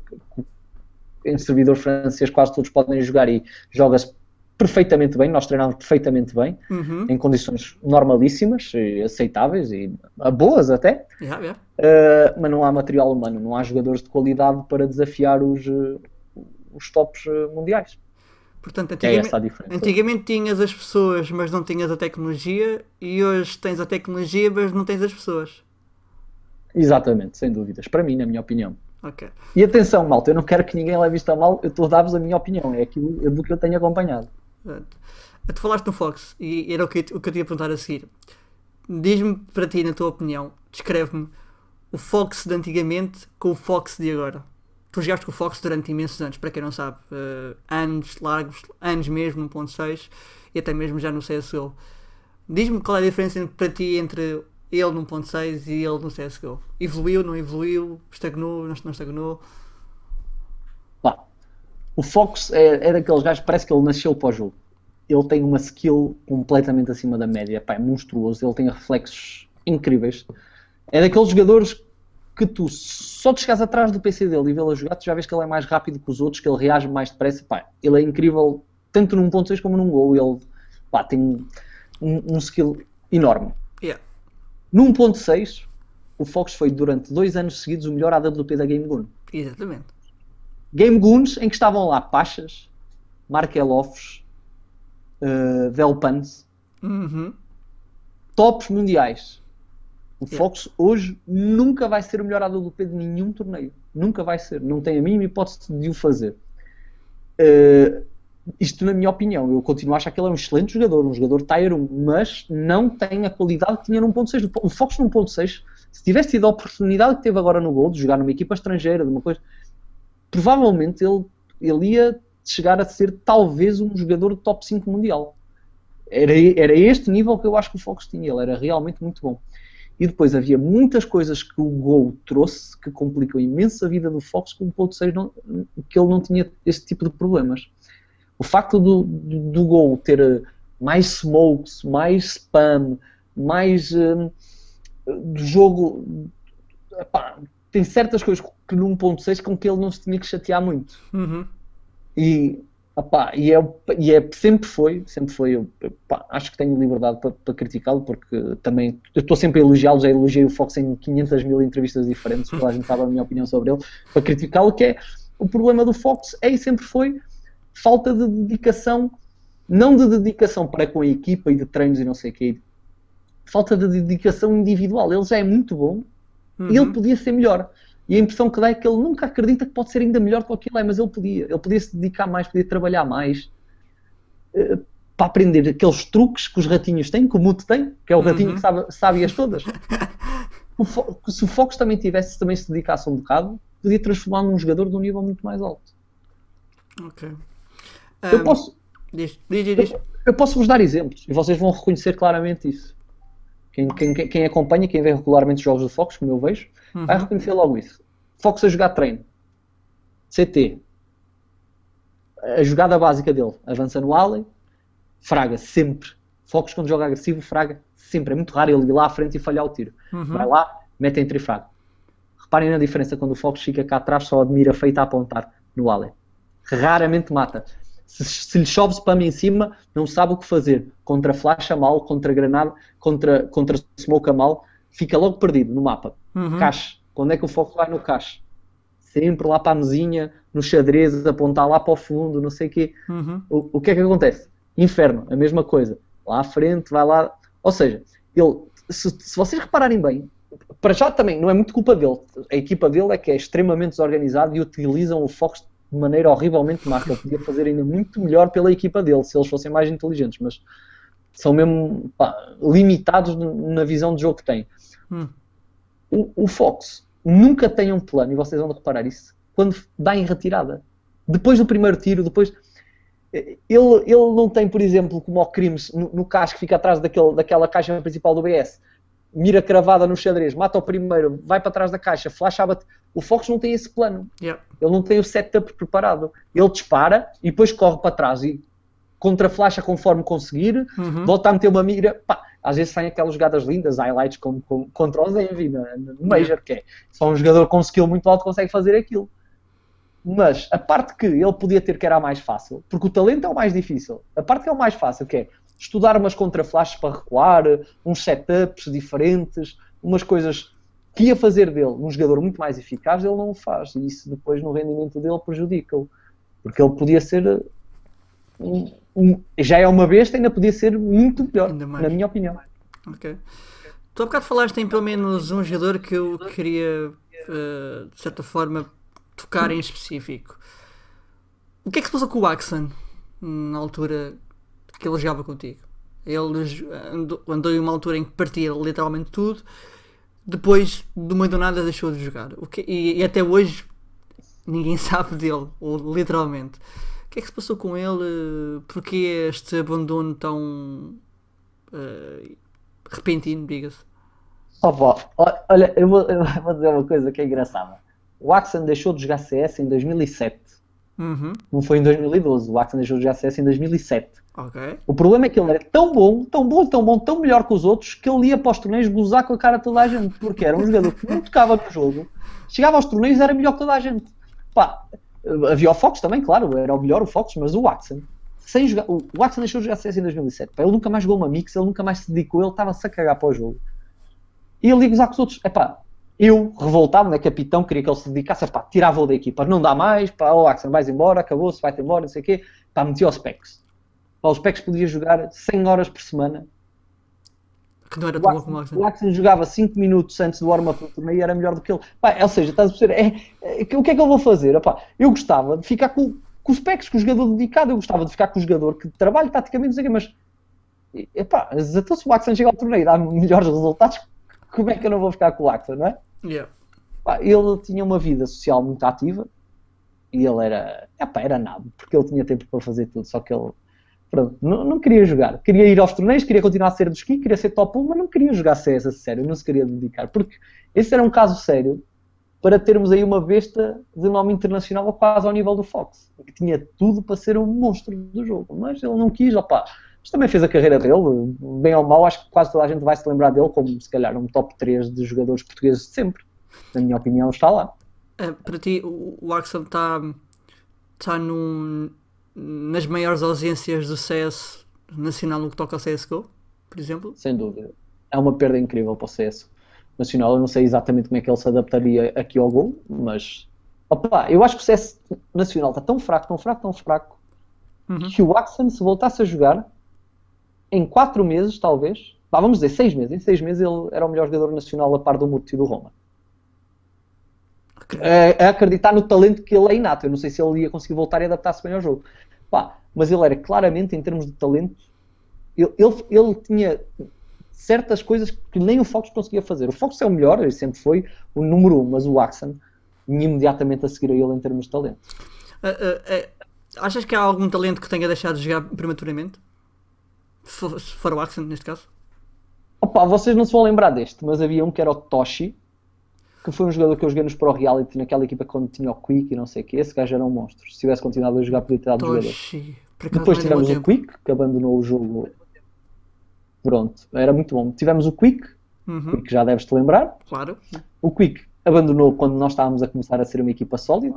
em servidor francês, quase todos podem jogar e joga-se perfeitamente bem. Nós treinamos perfeitamente bem Uhum. em condições normalíssimas, e aceitáveis e ah, boas até, Yeah, yeah. uh, mas não há material humano, não há jogadores de qualidade para desafiar os, uh, os tops mundiais. Portanto, É antigamente, essa a diferença. Antigamente tinhas as pessoas, mas não tinhas a tecnologia, e hoje tens a tecnologia, mas não tens as pessoas. Exatamente, sem dúvidas. Para mim, na minha opinião. Ok. E atenção, malta, eu não quero que ninguém leve isto a mal, eu estou a dar-vos a minha opinião, é aquilo do que eu tenho acompanhado. Tu falaste no Fox, e era o que, eu- o que eu te ia perguntar a seguir. Diz-me para ti, na tua opinião, descreve-me o Fox de antigamente com o Fox de agora. Tu jogaste com o Fox durante imensos anos, para quem não sabe, eh, anos largos, anos mesmo, 1.6 e até mesmo já no CSGO. Diz-me qual é a diferença para ti entre ele no 1.6 e ele no CSGO. Evoluiu, não evoluiu, estagnou, não estagnou? O Fox é, é daqueles gajos, parece que ele nasceu para o jogo. Ele tem uma skill completamente acima da média, pá, é monstruoso, ele tem reflexos incríveis. É daqueles jogadores que tu só te chegas atrás do PC dele e vê-lo a jogar, tu já vês que ele é mais rápido que os outros, que ele reage mais depressa, pá, ele é incrível tanto num ponto 6 como num gol, ele pá, tem um, um skill enorme. Yeah. No 1.6, o Fox foi durante dois anos seguidos o melhor AWP da Game Gun. Exatamente. Game Goons em que estavam lá Pachas, Markelofs, uh, Velpans, Uhum. tops mundiais. O. Fox hoje nunca vai ser o melhor AWP de nenhum torneio. Nunca vai ser. Não tem a mínima hipótese de o fazer. Uh, isto na minha opinião. Eu continuo a achar que ele é um excelente jogador, um jogador Tier 1, mas não tem a qualidade que tinha no 1.6. O Fox no 1.6, se tivesse tido a oportunidade que teve agora no Gol de jogar numa equipa estrangeira, de uma coisa, provavelmente ele, ele ia chegar a ser talvez um jogador de top 5 mundial. Era, era este nível que eu acho que o Fox tinha. Ele era realmente muito bom. E depois havia muitas coisas que o Gol trouxe que complicam imenso a vida do Fox, que o 1.6 não, que ele não tinha esse tipo de problemas. O facto do, do, do Gol ter eh, mais smokes, mais spam, mais eh, do jogo. epá, tem certas coisas que no 1.6 com que ele não se tinha que chatear muito. Uhum. E, opá, e, é, e é, sempre foi, sempre foi, eu, acho que tenho liberdade para, para criticá-lo, porque também eu estou sempre a elogiá-lo, já elogiei o Fox em 500 mil entrevistas diferentes, toda a gente sabe a minha opinião sobre ele, para criticá-lo, que é o problema do Fox é e sempre foi falta de dedicação, não de dedicação para com a equipa e de treinos e não sei o quê, falta de dedicação individual. Ele já é muito bom Uhum. e ele podia ser melhor. E a impressão que dá é que ele nunca acredita que pode ser ainda melhor do que aquilo é, mas ele podia. Ele podia se dedicar mais, podia trabalhar mais eh, para aprender aqueles truques que os ratinhos têm, que o Muto tem, que é o ratinho Uhum. que sabe, sabe-as todas. O Fo- se o Fox também tivesse, também se dedicasse um bocado, podia transformar num jogador de um nível muito mais alto. Ok. Eu Um, posso, Diz, diz, diz, diz. eu posso vos dar exemplos e vocês vão reconhecer claramente isso. Quem, quem, quem- acompanha, quem vê regularmente os jogos do Fox, como eu vejo, vai Uhum. reconhecer logo isso. Fox a jogar treino. CT. A jogada básica dele. Avança no alley. Fraga, sempre. Fox quando joga agressivo, fraga, sempre. É muito raro ele ir lá à frente e falhar o tiro. Uhum. Vai lá, mete entre e fraga. Reparem na diferença quando o Fox fica cá atrás, só admira feita a apontar no alley. Raramente mata. Se, se lhe chove spam em cima, não sabe o que fazer. Contra flash a mal, contra granada, contra, contra smoke a mal, fica logo perdido no mapa. Uhum. Cache. Quando é que o foco vai no cache? Sempre lá para a mesinha, no xadrez, apontar lá para o fundo, não sei o quê. Uhum. O, o que é que acontece? Inferno, a mesma coisa. Lá à frente, vai lá. Ou seja, ele, se, se vocês repararem bem, para já também não é muito culpa dele. A equipa dele é que é extremamente desorganizada e utilizam o Fox de maneira horrivelmente má. Ele podia fazer ainda muito melhor pela equipa dele se eles fossem mais inteligentes, mas são mesmo pá, limitados na visão de jogo que têm. Hum. O, o Fox nunca tem um plano, e vocês vão reparar isso, quando dá em retirada. Depois do primeiro tiro, depois. Ele, ele não tem, por exemplo, como o Crimes no, no casco que fica atrás daquele, daquela caixa principal do BS, mira cravada no xadrez, mata o primeiro, vai para trás da caixa, flash bate. O Fox não tem esse plano. Yeah. Ele não tem o setup preparado. Ele dispara e depois corre para trás e contra-flasha conforme conseguir, Uhum. volta a meter uma mira. Pá, às vezes saem aquelas jogadas lindas, highlights como, como, contra o Zenvi no, Major, que é só um jogador com skill muito alto consegue fazer aquilo. Mas a parte que ele podia ter que era a mais fácil, porque o talento é o mais difícil, a parte que é o mais fácil, que é estudar umas contra-flashes para recuar, uns setups diferentes, umas coisas que ia fazer dele um jogador muito mais eficaz, ele não o faz. E isso depois no rendimento dele prejudica-o. Porque ele podia ser. um- um- já é uma besta, ainda podia ser muito melhor, na minha opinião. Ok. Tu há bocado falaste em pelo menos um jogador que eu queria, eh, de certa forma, tocar em específico. O que é que se passou com o Axon na altura que ele jogava contigo? Ele andou, andou em uma altura em que partia literalmente tudo, depois, do meio do nada, deixou de jogar. Que, e, e até hoje ninguém sabe dele, ou- literalmente. O que é que se passou com ele? Porquê este abandono tão eh, repentino, diga-se? Olha, eu vou, eu vou dizer uma coisa que é engraçada. O Axon deixou de jogar CS em 2007. Uhum. Não foi em 2012. O Axon deixou de jogar CS em 2007. Ok. O problema é que ele era tão bom, tão bom, tão bom, tão melhor que os outros, que ele ia para os torneios gozar com a cara de toda a gente. Porque era um jogador que não tocava no jogo, chegava aos torneios e era melhor que toda a gente. Pá, havia o Fox também, claro, era o melhor o Fox, mas o Axon, sem jogar, o o Axon deixou de jogar CS em 2007. Pá, ele nunca mais jogou uma mix, ele nunca mais se dedicou, ele estava-se a cagar para o jogo. E ele gozar com os outros. Epá, eu, revoltado, né, capitão, queria que ele se dedicasse, pá, tirava-o da equipa, não dá mais, pá, oh, Axel, vais embora, acabou-se, vai-te embora, não sei o quê, pá, metia os PECs. Pá, os PECs podia jogar 100 horas por semana. Que não era O Axel, o Axel. Jogava 5 minutos antes do warm-up do torneio e era melhor do que ele. Pá, ou seja, estás a perceber, é, é, o que é que eu vou fazer? Epá, eu gostava de ficar com, com os PECs, com o jogador dedicado, eu gostava de ficar com o jogador que trabalha taticamente, não sei o quê, mas epá, então se o Axel chega ao torneio e dá melhores resultados, como é que eu não vou ficar com o Axel, não é? Yeah. Pá, ele tinha uma vida social muito ativa e ele era, epá, era nada, porque ele tinha tempo para fazer tudo, só que ele pronto, não, não queria jogar. Queria ir aos torneios, queria continuar a ser do ski, queria ser top 1, mas não queria jogar CS a sério, não se queria dedicar, porque esse era um caso sério para termos aí uma besta de nome internacional quase ao nível do Fox, que tinha tudo para ser um monstro do jogo, mas ele não quis, opá. Mas também fez a carreira dele, bem ou mal, acho que quase toda a gente vai se lembrar dele como se calhar um top 3 de jogadores portugueses de sempre. Na minha opinião, está lá. Eh, para ti, o, Axel está tá num, nas maiores ausências do CS nacional no que toca ao CSGO, por exemplo. sem dúvida. É uma perda incrível para o CS Nacional. Eu não sei exatamente como é que ele se adaptaria aqui ao gol, mas opa, eu acho que o CS Nacional está tão fraco, tão fraco, tão fraco, Uhum. que o Axon, se voltasse a jogar, em 4 meses, talvez, vá, vamos dizer 6 meses, em 6 meses ele era o melhor jogador nacional a par do Muto e do Roma. A, a acreditar no talento que ele é inato. Eu não sei se ele ia conseguir voltar e adaptar-se bem ao jogo. Pá, mas ele era claramente, em termos de talento, ele, ele, ele tinha certas coisas que nem o Fox conseguia fazer. O Fox é o melhor, ele sempre foi o número um, mas o Axon imediatamente a seguir a ele em termos de talento. Eh, eh, eh, achas que há algum talento que tenha deixado de jogar prematuramente? Se for, o Axel, neste caso? Opa, vocês não se vão lembrar deste, mas havia um que era o Toshi, que foi um jogador que eu joguei nos Pro Reality naquela equipa quando tinha o Quick e não sei o que. Esse gajo era um monstro. Se tivesse continuado a jogar, podia ter dado jogador. Toshi. Depois tivemos o. Quick, que abandonou o jogo. Pronto, era muito bom. Tivemos o Quick, Uhum, que já deves te lembrar. claro. O Quick abandonou quando nós estávamos a começar a ser uma equipa sólida,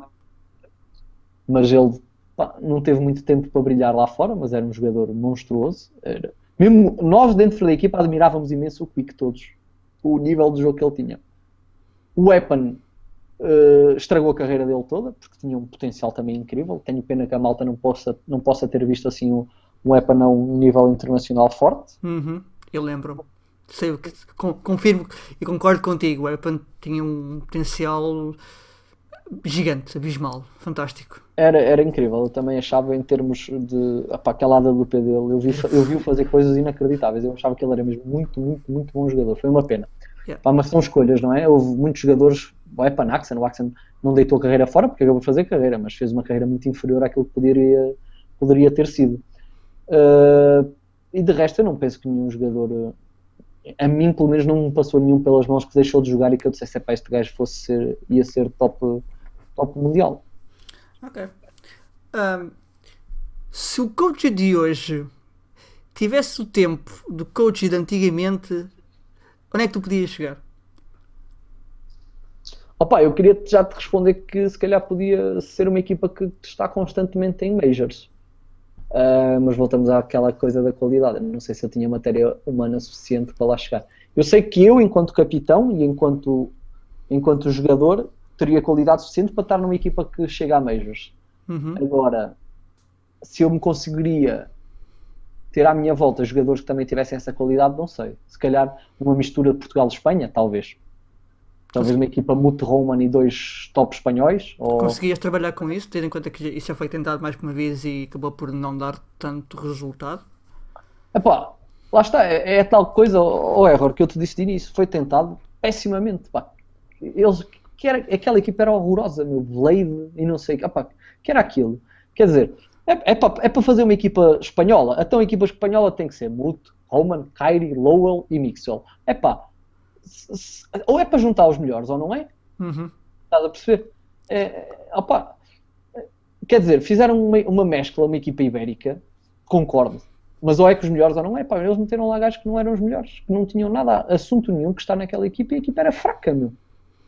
mas ele pá, não teve muito tempo para brilhar lá fora, mas era um jogador monstruoso. Era- Mesmo nós dentro da equipa admirávamos imenso o Quick todos, o nível de jogo que ele tinha. O Weapon eh, estragou a carreira dele toda, porque tinha um potencial também incrível. Tenho pena que a malta não possa, não possa ter visto assim um, um Weapon a um nível internacional forte. Uhum, eu lembro-me. Sei confirmo e concordo contigo. O Weapon tinha um potencial gigante, abismal, fantástico. Era, era incrível, eu também achava em termos de opá, aquela AWP dele, eu vi, eu vi-o fazer coisas inacreditáveis, eu achava que ele era mesmo muito, muito, muito bom jogador, foi uma pena. Yeah. Pá, mas são escolhas, não é? Houve muitos jogadores, o Epan Axen, o Axen não deitou a carreira fora porque acabou de fazer carreira, mas fez uma carreira muito inferior àquilo que poderia, poderia ter sido. Uh, e de resto eu não penso que nenhum jogador, a mim pelo menos não me passou nenhum pelas mãos que deixou de jogar e que eu dissesse, "Epá, este gajo fosse ser, ia ser top, top mundial. Ok. Ahm, se o coach de hoje tivesse o tempo do coach de antigamente, onde é que tu podias chegar? Opa, eu queria já te responder que se calhar podia ser uma equipa que está constantemente em majors. Ah, mas voltamos àquela coisa da qualidade. Não sei se eu tinha matéria humana suficiente para lá chegar. Eu sei que eu, enquanto capitão e enquanto, enquanto jogador, teria qualidade suficiente para estar numa equipa que chega a majors. Uhum. Agora, se eu me conseguiria ter à minha volta jogadores que também tivessem essa qualidade, não sei. Se calhar uma mistura de Portugal e Espanha, talvez. Talvez uma equipa Mute Roman e dois top espanhóis. Ou... Conseguias trabalhar com isso, tendo em conta que isso já foi tentado mais que uma vez e acabou por não dar tanto resultado? Epá, lá está, é, é tal coisa, o error que eu te disse de início, foi tentado pessimamente. Pá. Eles, que era, aquela equipa era horrorosa, meu, Blade e não sei, epá, que era aquilo. Quer dizer, é, é para é para fazer uma equipa espanhola, então a equipa espanhola tem que ser Mute, Roman, Kyrie, Lowell e Mixwell. É pá, ou é para juntar os melhores ou não é? Uhum. Estás a perceber? É, opa, quer dizer, fizeram uma, uma mescla, uma equipa ibérica, concordo. Mas ou é que os melhores ou não é? Pá, eles meteram lá gajos que não eram os melhores, que não tinham nada, assunto nenhum que está naquela equipa e a equipa era fraca, meu.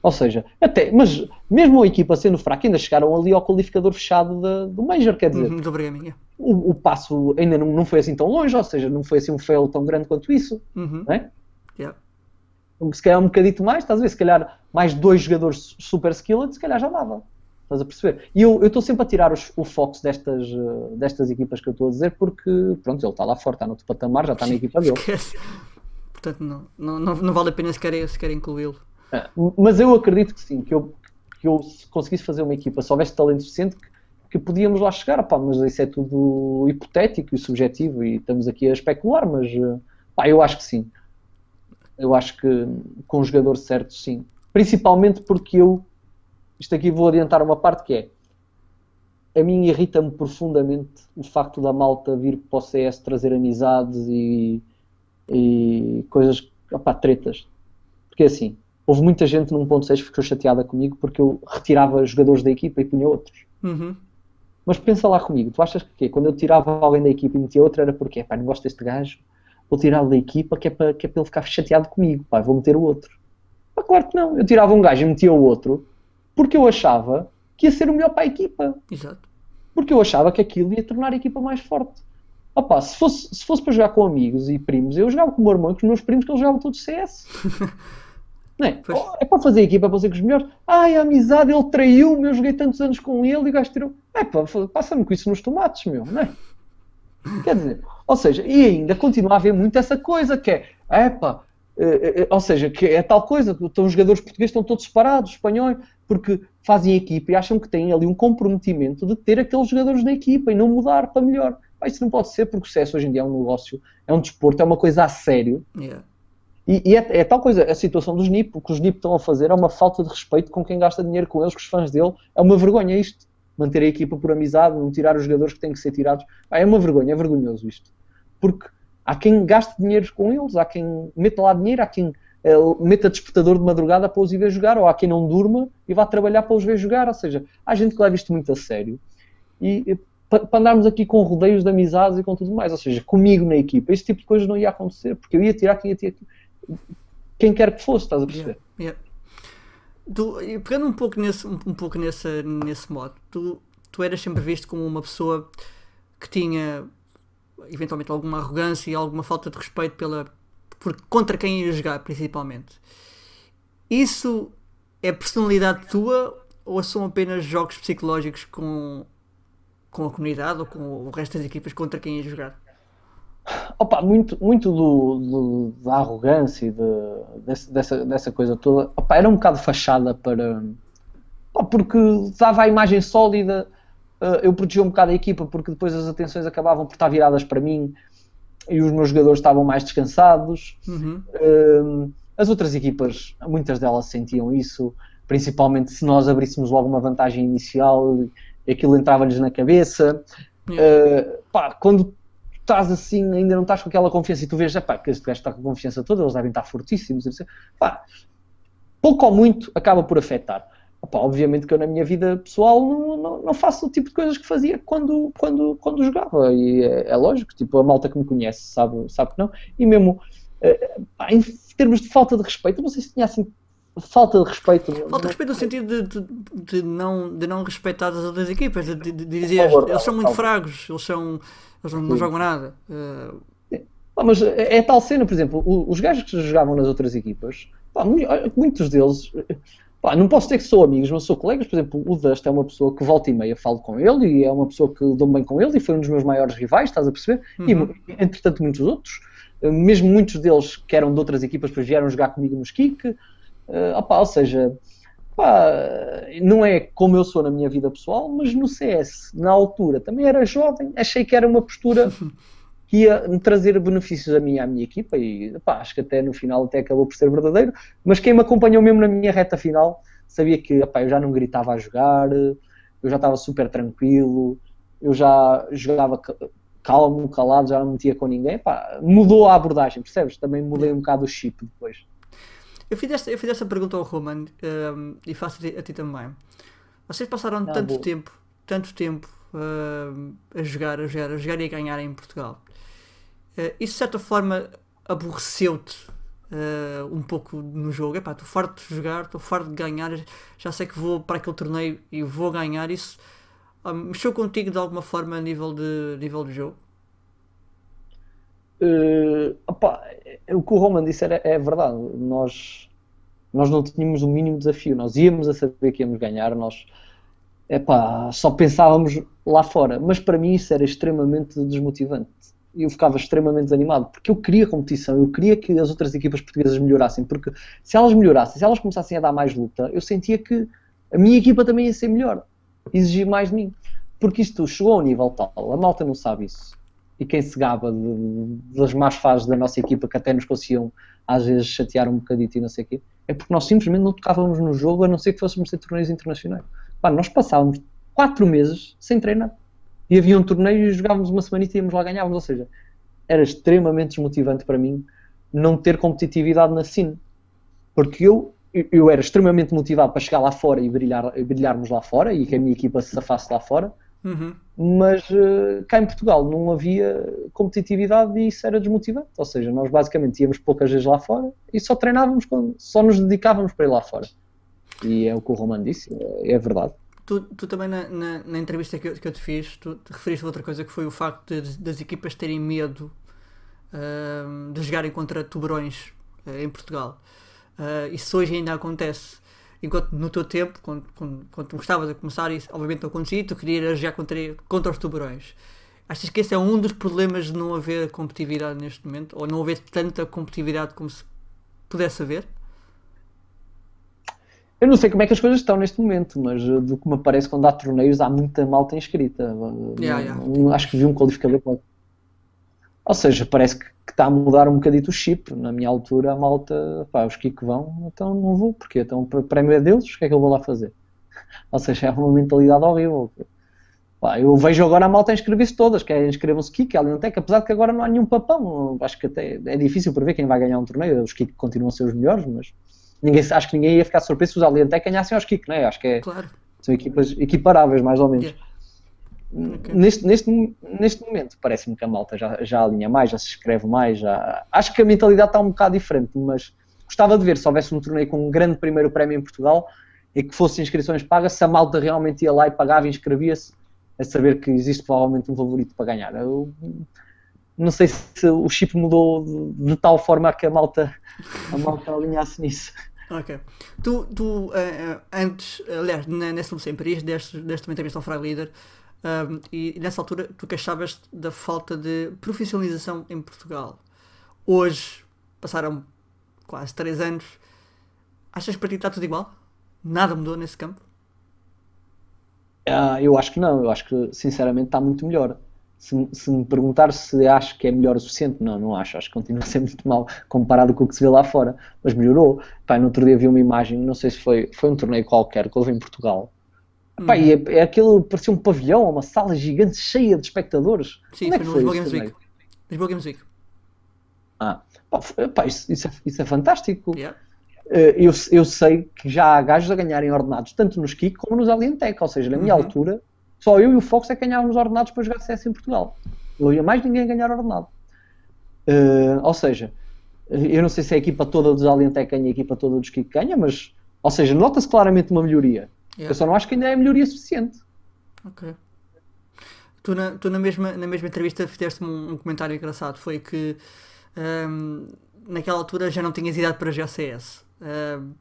Ou seja, até, mas mesmo a equipa sendo fraca, ainda chegaram ali ao qualificador fechado do Major, quer dizer, Uhum, do Bregaminha. o, o passo ainda não, não foi assim tão longe, ou seja, não foi assim um fail tão grande quanto isso, Uhum. não é? Yeah. se calhar um bocadito mais, estás a ver? Se calhar mais dois jogadores super skilled, se calhar já dava. Estás a perceber? E eu estou sempre a tirar os, o foco destas, uh, destas equipas que eu estou a dizer porque, pronto, ele está lá fora, está no outro patamar, já está na equipa dele. Portanto, não, não, não, não vale a pena sequer, sequer incluí-lo. Mas eu acredito que sim, que eu, que eu se conseguisse fazer uma equipa, se houvesse talento suficiente, que, que podíamos lá chegar, pá, mas isso é tudo hipotético e subjetivo e estamos aqui a especular, mas pá, eu acho que sim. Eu acho que com o jogador certo, sim. Principalmente porque eu, isto aqui vou adiantar uma parte que é, a mim irrita-me profundamente o facto da malta vir para o CS trazer amizades e, e coisas, opá, tretas. Porque assim, houve muita gente no 1.6 que ficou chateada comigo porque eu retirava jogadores da equipa e punha outros. Uhum. Mas pensa lá comigo, tu achas que quê? quando eu tirava alguém da equipa e metia outro era porque, pá, não gosto deste gajo, vou tirá-lo da equipa que é, para, que é ele ficar chateado comigo, pá, vou meter o outro. Pá, claro que não, eu tirava um gajo e metia o outro porque eu achava que ia ser o melhor para a equipa. Exato. Porque eu achava que aquilo ia tornar a equipa mais forte. Opa, se fosse, se fosse para jogar com amigos e primos, eu jogava com o meu irmão e com os meus primos que eles jogavam todos CS. Não é? é para fazer equipa, é para ser com os melhores. Ai, a amizade, ele traiu-me, eu joguei tantos anos com ele e o gajo tirou. É pá, passa-me com isso nos tomates, meu, não é? Quer dizer, ou seja, e ainda continua a haver muito essa coisa que é, é pá, é, é, ou seja, que é tal coisa, estão os jogadores portugueses estão todos separados, espanhóis, porque fazem equipa e acham que têm ali um comprometimento de ter aqueles jogadores na equipa e não mudar para melhor. Pá, isso não pode ser, porque o sucesso hoje em dia é um negócio, é um desporto, é uma coisa a sério. Yeah. E, e é, é, tal coisa, a situação dos NIP, o que os NIP estão a fazer é uma falta de respeito com quem gasta dinheiro com eles, com os fãs dele, é uma vergonha isto manter a equipa por amizade, não tirar os jogadores que têm que ser tirados. É uma vergonha, é vergonhoso isto. Porque há quem gaste dinheiro com eles, há quem meta lá dinheiro, há quem uh, meta despertador de madrugada para os ir ver jogar, ou há quem não durma e vá trabalhar para os ver jogar. Ou seja, há gente que leva isto muito a sério. E, e para, andarmos aqui com rodeios de amizades e com tudo mais, ou seja, comigo na equipa, esse tipo de coisas não ia acontecer, porque eu ia tirar quem ia tirar quem quer que fosse, estás a perceber? Yeah, yeah. Tu, pegando um pouco nesse, um, pouco nesse, nesse modo, tu, tu eras sempre visto como uma pessoa que tinha eventualmente alguma arrogância e alguma falta de respeito pela, por, contra quem ia jogar, principalmente. Isso é personalidade tua ou são apenas jogos psicológicos com, com a comunidade ou com o resto das equipas contra quem ia jogar? Opa, muito, muito do, do da arrogância e de, desse, dessa, dessa coisa toda opa, era um bocado fachada para. Opa, porque dava a imagem sólida, uh, eu protegia um bocado a equipa porque depois as atenções acabavam por estar viradas para mim e os meus jogadores estavam mais descansados. Uhum. Uh, as outras equipas, muitas delas sentiam isso, principalmente se nós abríssemos logo uma vantagem inicial, aquilo entrava-lhes na cabeça. Uh, pá, quando estás assim, ainda não estás com aquela confiança e tu vês, pá, que este gajo está com confiança toda, eles devem estar fortíssimos, pá, pouco ou muito acaba por afetar. Opa, obviamente que eu na minha vida pessoal não, não, não, faço o tipo de coisas que fazia quando, quando, quando jogava, e é, é lógico, tipo, a malta que me conhece sabe, sabe que não, e mesmo eh, em termos de falta de respeito, não sei se tinha assim falta de respeito. Falta de respeito no sentido de, de, de, não, de não respeitar as outras equipas, de, de, dizer eles são muito fracos, eles são eles não, não jogam nada. Uh... Pá, mas é, é tal cena, por exemplo, os gajos que jogavam nas outras equipas, pá, muitos deles, pá, não posso dizer que sou amigos, mas sou colegas. Por exemplo, o Dust é uma pessoa que volta e meia falo com ele e é uma pessoa que dou bem com ele e foi um dos meus maiores rivais, estás a perceber? Uhum. E entretanto, muitos outros, mesmo muitos deles que eram de outras equipas, depois vieram jogar comigo nos Kick. Uh, opa, ou seja, Pá, não é como eu sou na minha vida pessoal, mas no CS, na altura, também era jovem, achei que era uma postura que ia me trazer benefícios a mim à minha equipa e pá, acho que até no final até acabou por ser verdadeiro, mas quem me acompanhou mesmo na minha reta final sabia que pá, eu já não gritava a jogar, eu já estava super tranquilo, eu já jogava calmo, calado, já não metia com ninguém, pá, mudou a abordagem, percebes? Também mudei um bocado o chip depois. Eu fiz esta, eu fiz esta pergunta ao Roman um, e faço a ti, também. Vocês passaram ah, tanto tempo, tanto tempo uh, a jogar, a jogar, a jogar e a ganhar em Portugal. Uh, isso de certa forma aborreceu-te uh, um pouco no jogo. Epá, estou farto de jogar, estou farto de ganhar, já sei que vou para aquele torneio e vou ganhar. Isso uh, mexeu contigo de alguma forma a nível de, nível de jogo? Uh, opa, o que o Roman disse era, é verdade. Nós, nós não tínhamos o mínimo desafio. Nós íamos a saber que íamos ganhar. Nós só pensávamos lá fora. Mas para mim isso era extremamente desmotivante. Eu ficava extremamente desanimado porque eu queria competição. Eu queria que as outras equipas portuguesas melhorassem. Porque se elas melhorassem, se elas começassem a dar mais luta, eu sentia que a minha equipa também ia ser melhor. Exigir mais de mim. Porque isto chegou a um nível tal. A malta não sabe isso e quem se gaba de, das más fases da nossa equipa que até nos conseguiam às vezes chatear um bocadito e não sei o quê, é porque nós simplesmente não tocávamos no jogo a não ser que fôssemos ter torneios internacionais. Pá, nós passávamos 4 meses sem treinar. E havia um torneio e jogávamos uma semana e íamos lá ganhávamos, ou seja, era extremamente desmotivante para mim não ter competitividade na cine, porque eu eu era extremamente motivado para chegar lá fora e brilhar, brilharmos lá fora e que a minha equipa se safasse lá fora, Uhum. Mas uh, cá em Portugal não havia competitividade e isso era desmotivante. Ou seja, nós basicamente íamos poucas vezes lá fora e só treinávamos, quando, só nos dedicávamos para ir lá fora. E é o que o Romano disse, é, é verdade. Tu, tu, também na, na, na entrevista que eu, que eu, te fiz, tu te referiste a outra coisa que foi o facto de, das equipas terem medo uh, de jogarem contra tubarões uh, em Portugal. Uh, isso hoje ainda acontece enquanto no teu tempo, quando, quando, quando tu gostavas de começar, isso obviamente não acontecia, tu querias já contra, contra os tubarões. Achas que esse é um dos problemas de não haver competitividade neste momento? Ou não haver tanta competitividade como se pudesse haver? Eu não sei como é que as coisas estão neste momento, mas eh, do que me parece quando há torneios há muita malta inscrita. Yeah, yeah. Acho que vi um qualificador. Ou seja, parece que que está a mudar um bocadito o chip. Na minha altura, a malta, pá, os que vão, então não vou, porque então o prémio é deles, o que é que eu vou lá fazer? Ou seja, é uma mentalidade horrível. Pá, eu vejo agora a malta inscrever-se todas, que é inscrevam-se Kik, Aliantec, apesar de que agora não há nenhum papão. Acho que até é difícil prever quem vai ganhar um torneio, os Kik continuam a ser os melhores, mas ninguém, acho que ninguém ia ficar surpreso se os Aliantec ganhassem aos Kik, né? Acho que é, claro. são equipas equiparáveis, mais ou menos. Yeah. Okay. Neste, neste, neste momento, parece-me que a malta já, já alinha mais, já se escreve mais. Já... Acho que a mentalidade está um bocado diferente, mas gostava de ver se houvesse um torneio com um grande primeiro prémio em Portugal e que fossem inscrições pagas, se a malta realmente ia lá e pagava e inscrevia-se, a saber que existe provavelmente um favorito para ganhar. Eu não sei se o chip mudou de, de tal forma que a malta, a malta alinhasse nisso. Ok. Tu, tu uh, antes, aliás, nessa Lucia em Paris, deste, deste uma entrevista ao Frag Leader, um, e, nessa altura tu queixavas da falta de profissionalização em Portugal. Hoje, passaram quase 3 anos, achas que para ti está tudo igual? Nada mudou nesse campo? Uh, eu acho que não, eu acho que sinceramente está muito melhor. Se, se, me perguntar se acho que é melhor o suficiente, não, não acho. Acho que continua a ser muito mal comparado com o que se vê lá fora. Mas melhorou. Pai, no outro dia vi uma imagem, não sei se foi, foi um torneio qualquer que houve em Portugal, Pá, hum. é, é aquilo, parecia um pavilhão, uma sala gigante cheia de espectadores. Sim, é foi no Lisboa Games Week. Lisboa Games Week. Ah, pá, isso, isso, é, isso, é, fantástico. Yeah. Eh, eu, eu sei que já há gajos a ganharem ordenados, tanto nos Kik como nos Alientec, ou seja, na minha uhum. altura, só eu e o Fox é que ganhávamos ordenados para jogar CS em Portugal. Não havia mais ninguém a ganhar ordenado. Uh, ou seja, eu não sei se a equipa toda dos Alientec ganha a equipa toda dos Kik ganha, mas, ou seja, nota-se claramente uma melhoria. Yeah. Eu só não acho que ainda é melhoria suficiente. Ok. Tu na, tu na, mesma, na mesma entrevista fizeste um, um comentário engraçado, foi que um, naquela altura já não tinhas idade para GCS. Um,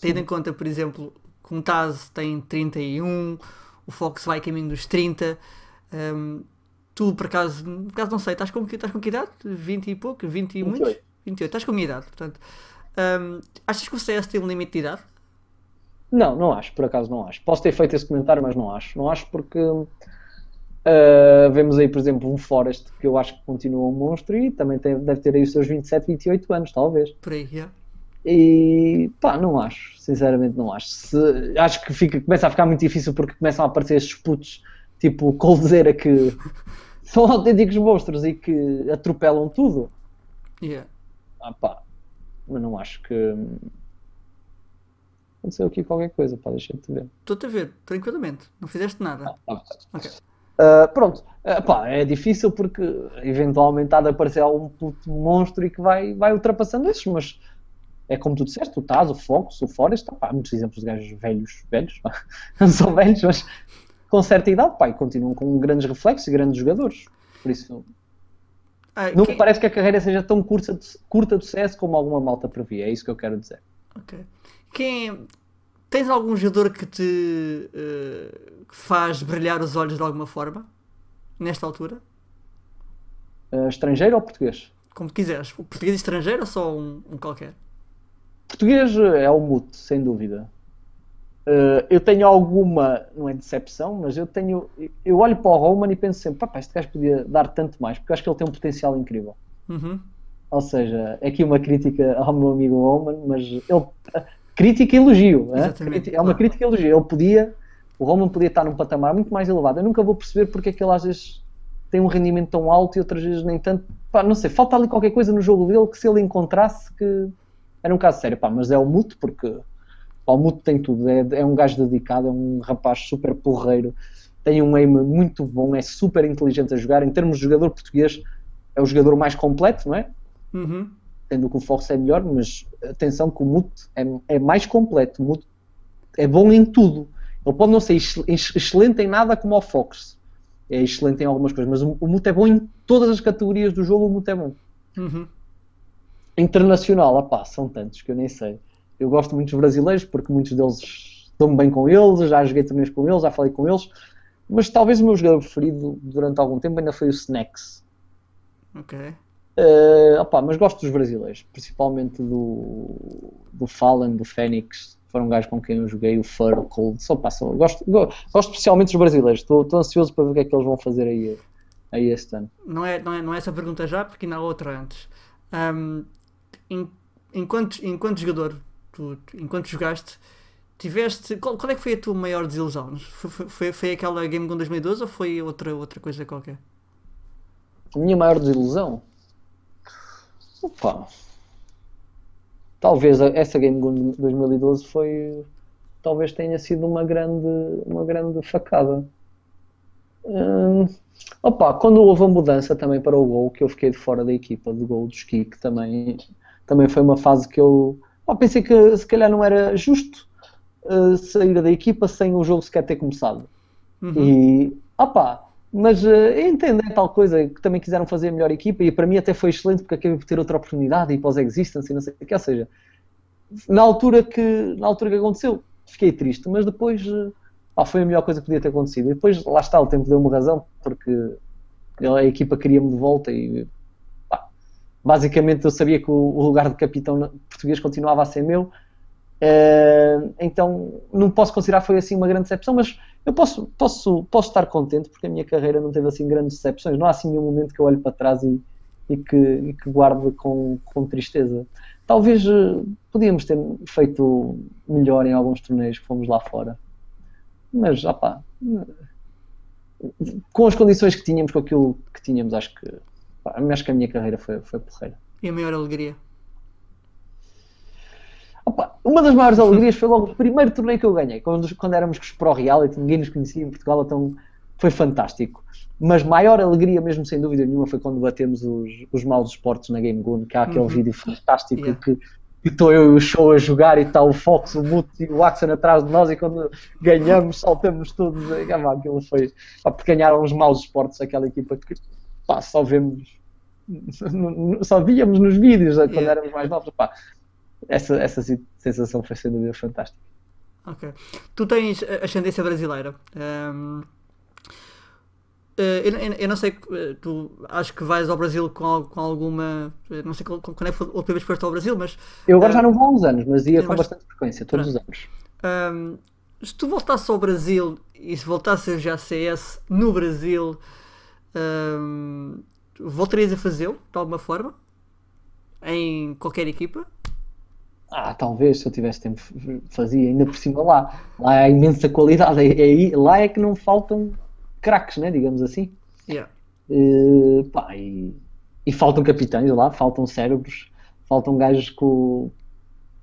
tendo em conta, por exemplo, que o Taz tem 31, o Fox vai caminho dos 30. Um, tu, por acaso, por acaso não sei, estás com, estás com que idade? 20 e pouco? 20 e 28. muitos? 28. Estás com a minha idade, portanto. Um, achas que o CS tem um limite de idade? Não, não acho, por acaso não acho. Posso ter feito esse comentário, mas não acho. Não acho porque uh, vemos aí, por exemplo, um Forest que eu acho que continua um monstro e também tem, deve ter aí os seus 27, 28 anos, talvez. Por aí, yeah. E pá, não acho, sinceramente não acho. Se, acho que fica, começa a ficar muito difícil porque começam a aparecer estes putos tipo Coldzera que são autênticos monstros e que atropelam tudo. Yeah. Ah, pá, mas não acho que aconteceu aqui qualquer coisa, pá, deixa de ver. Estou-te a ver, tranquilamente, não fizeste nada. Ah, tá okay. Uh, pronto, uh, pá, é difícil porque eventualmente há de aparecer algum puto monstro e que vai, vai ultrapassando esses, mas é como tu disseste, o Taz, o Focus, o Forest, pá, há muitos exemplos de gajos velhos, velhos, não são velhos, mas com certa idade, pá, e continuam com grandes reflexos e grandes jogadores, por isso... Ah, não me parece que a carreira seja tão curta curta de sucesso como alguma malta previa, é isso que eu quero dizer. Ok. Quem, tens algum jogador que te uh, faz brilhar os olhos de alguma forma? Nesta altura? Uh, estrangeiro ou português? Como quiseres. O português estrangeiro ou só um, um qualquer? Português é o mute, sem dúvida. Uh, eu tenho alguma, não é decepção, mas eu tenho. Eu olho para o Roman e penso sempre: pá, este gajo podia dar tanto mais, porque acho que ele tem um potencial incrível. Uhum. Ou seja, é aqui uma crítica ao meu amigo Roman, mas ele. Crítica e elogio. É? é uma crítica e elogio. Ele podia. O Roman podia estar num patamar muito mais elevado. Eu nunca vou perceber porque é que ele às vezes tem um rendimento tão alto e outras vezes nem tanto. Pá, não sei, falta ali qualquer coisa no jogo dele que se ele encontrasse que era um caso sério. Pá, mas é o Muto porque o Muto tem tudo, é, é, um gajo dedicado, é um rapaz super porreiro, tem um aim muito bom, é super inteligente a jogar. Em termos de jogador português, é o jogador mais completo, não é? Uhum. Tendo que o Fox é melhor, mas atenção que o Muto é, é mais completo, o Muto é bom em tudo. Ele pode não ser excelente em nada como o Fox, é excelente em algumas coisas, mas o, o Muto é bom em todas as categorias do jogo, o Muto é bom. Uhum. Internacional, opá, são tantos que eu nem sei eu gosto muito dos brasileiros porque muitos deles estão bem com eles, já joguei torneios com eles, já falei com eles, mas talvez o meu jogador preferido durante algum tempo ainda foi o Snacks. Ok. Uh, opa, mas gosto dos brasileiros, principalmente do, do Fallen, do Fênix, foram gajos com quem eu joguei, o Fur, o Cold, só passam. Gosto, gosto especialmente dos brasileiros, estou ansioso para ver o que é que eles vão fazer aí, aí este ano. Não é, não, é, não é essa pergunta já, porque ainda há outra antes. Um, enquanto, enquanto jogador, tu, enquanto jogaste, tiveste. Qual, qual, é que foi a tua maior desilusão? Foi, foi, foi aquela Game Gun 2012 ou foi outra, outra coisa qualquer? A minha maior desilusão? Opa. Talvez essa Game Gun 2012 foi. Talvez tenha sido uma grande, uma grande facada. Hum, opa, quando houve a mudança também para o Gol, que eu fiquei de fora da equipa de Gol do Ski, que também, também foi uma fase que eu Pá, pensei que se calhar não era justo uh, sair da equipa sem o jogo sequer ter começado. Uhum. E, opá, mas uh, eu entendo é tal coisa que também quiseram fazer a melhor equipa e para mim até foi excelente porque acabei por ter outra oportunidade e pós existence e não sei o que, ou seja, na altura que, na altura que aconteceu, fiquei triste, mas depois uh, foi a melhor coisa que podia ter acontecido. E depois, lá está, o tempo deu-me razão, porque a equipa queria-me de volta e basicamente eu sabia que o, lugar de capitão português continuava a ser meu, uh, então não posso considerar foi assim uma grande decepção, mas eu posso, posso, posso estar contente porque a minha carreira não teve assim grandes decepções, não há assim nenhum momento que eu olhe para trás e, e, que, e que com, com tristeza. Talvez uh, podíamos ter feito melhor em alguns torneios que fomos lá fora, mas opá, com as condições que tínhamos, com aquilo que tínhamos, acho que acho que a minha carreira foi, foi porreira. E a maior alegria? Opa, uma das maiores alegrias foi logo o primeiro torneio que eu ganhei, quando, quando éramos com os Pro Reality, ninguém nos conhecia em Portugal, então foi fantástico. Mas maior alegria, mesmo sem dúvida nenhuma, foi quando batemos os, os maus esportes na Game Gun, que há aquele uhum. vídeo fantástico yeah. que estou eu e o show a jogar e está o Fox, o Mute e o Axon atrás de nós e quando ganhamos saltamos todos. Ah, aquilo foi. Pá, porque ganharam os maus esportes, aquela equipa que pá, só vemos, só víamos nos vídeos quando yeah. éramos mais novos, pá, essa, essa sensação foi sem dúvida fantástica. Ok. Tu tens ascendência brasileira. Um, eh, eu, eu, eu, não sei, eh, tu acho que vais ao Brasil com, com alguma. Não sei quando é que foi a última vez que foste ao Brasil, mas. Eu agora uh, já não vou há uns anos, mas ia com bastante frequência, todos os anos. Um, se tu voltasses ao Brasil e se voltasses a CS no Brasil, um, voltarias a fazê-lo de alguma forma? Em qualquer equipa? Ah, talvez, se eu tivesse tempo, fazia ainda por cima lá. Lá há imensa qualidade. É, é, lá é que não faltam craques, né? digamos assim. Yeah. Uh, pá, e, e, faltam capitães lá, faltam cérebros, faltam gajos com,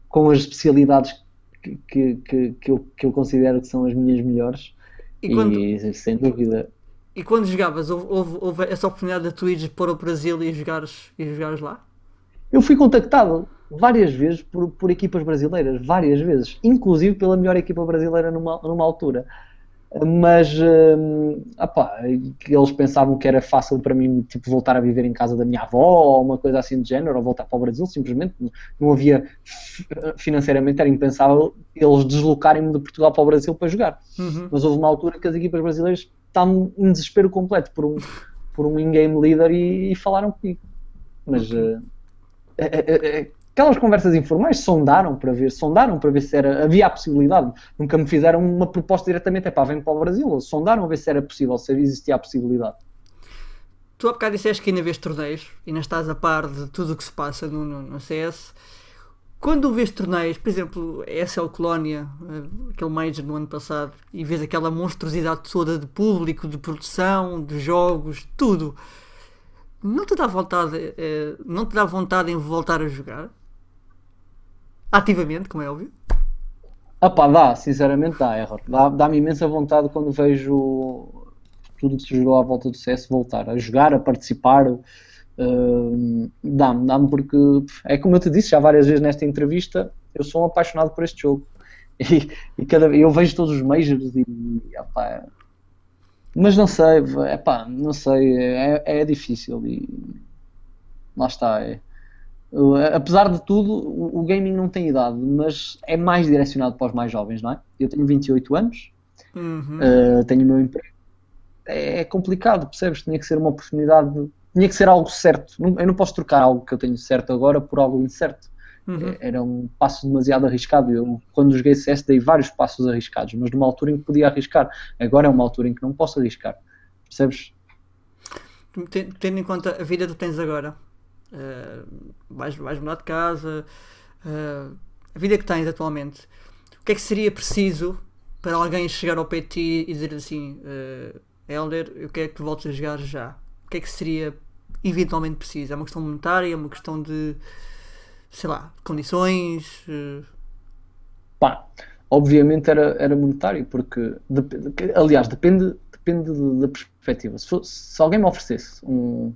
com as especialidades que, que, que, que, eu, que eu considero que são as minhas melhores. E, quando... e sem dúvida e quando jogavas, houve, houve, houve, essa oportunidade da Twitch pôr o Brasil e jogares, e jogares lá? Eu fui contactado várias vezes por, por equipas brasileiras, várias vezes, inclusive pela melhor equipa brasileira numa, numa altura. mas hum, opá, eles pensavam que era fácil para mim tipo, voltar a viver em casa da minha avó ou uma coisa assim de género, ou voltar para o Brasil, simplesmente não havia financeiramente, era impensável eles deslocarem-me de Portugal para o Brasil para jogar. Uhum. Mas houve uma altura que as equipas brasileiras estavam em desespero completo por um, por um in-game leader e, e, falaram comigo. Mas uh, é, é, aquelas conversas informais sondaram para ver, sondaram para ver se era, havia a possibilidade. Nunca me fizeram uma proposta diretamente, é pá, vem para o Brasil. Sondaram a ver se era possível, se existia a possibilidade. Tu há bocado disseste que ainda vês torneios, ainda estás a par de tudo o que se passa no, no, no CS. Quando vês torneios, por exemplo, SL Colónia, eh, aquele Major no ano passado, e vês aquela monstruosidade toda de público, de produção, de jogos, tudo, não te dá vontade, eh, não te dá vontade em voltar a jogar? Ativamente, como é óbvio. Ah pá, dá, sinceramente dá, erro. Dá-me dá imensa vontade quando vejo tudo que se jogou à volta do CS voltar a jogar, a participar. Uh, dá-me, dá-me porque é como eu te disse já várias vezes nesta entrevista, eu sou um apaixonado por este jogo. E, e cada, eu vejo todos os majors e, opá, mas não sei, é pá, não sei, é, é difícil e lá está. É. Apesar de tudo, o, o, gaming não tem idade, mas é mais direcionado para os mais jovens, não é? Eu tenho 28 anos, uhum. uh, tenho o meu emprego. É, é complicado, percebes? Tinha que ser uma oportunidade, tinha que ser algo certo. Eu não posso trocar algo que eu tenho certo agora por algo incerto. Uhum. Era um passo demasiado arriscado. Eu, quando joguei CS, dei vários passos arriscados, mas numa altura em que podia arriscar. Agora é uma altura em que não posso arriscar. Percebes? Tendo em conta a vida que tens agora, uh, vais, vais mudar de casa, uh, a vida que tens atualmente, o que é que seria preciso para alguém chegar ao pé de ti e dizer assim: uh, Helder, eu quero que tu voltes a jogar já? O que é que seria eventualmente preciso? É uma questão monetária? É uma questão de sei lá, condições? Uh... Pá, obviamente era, era monetário, porque, de, aliás, depende, depende da perspectiva. Se, se, alguém me oferecesse um,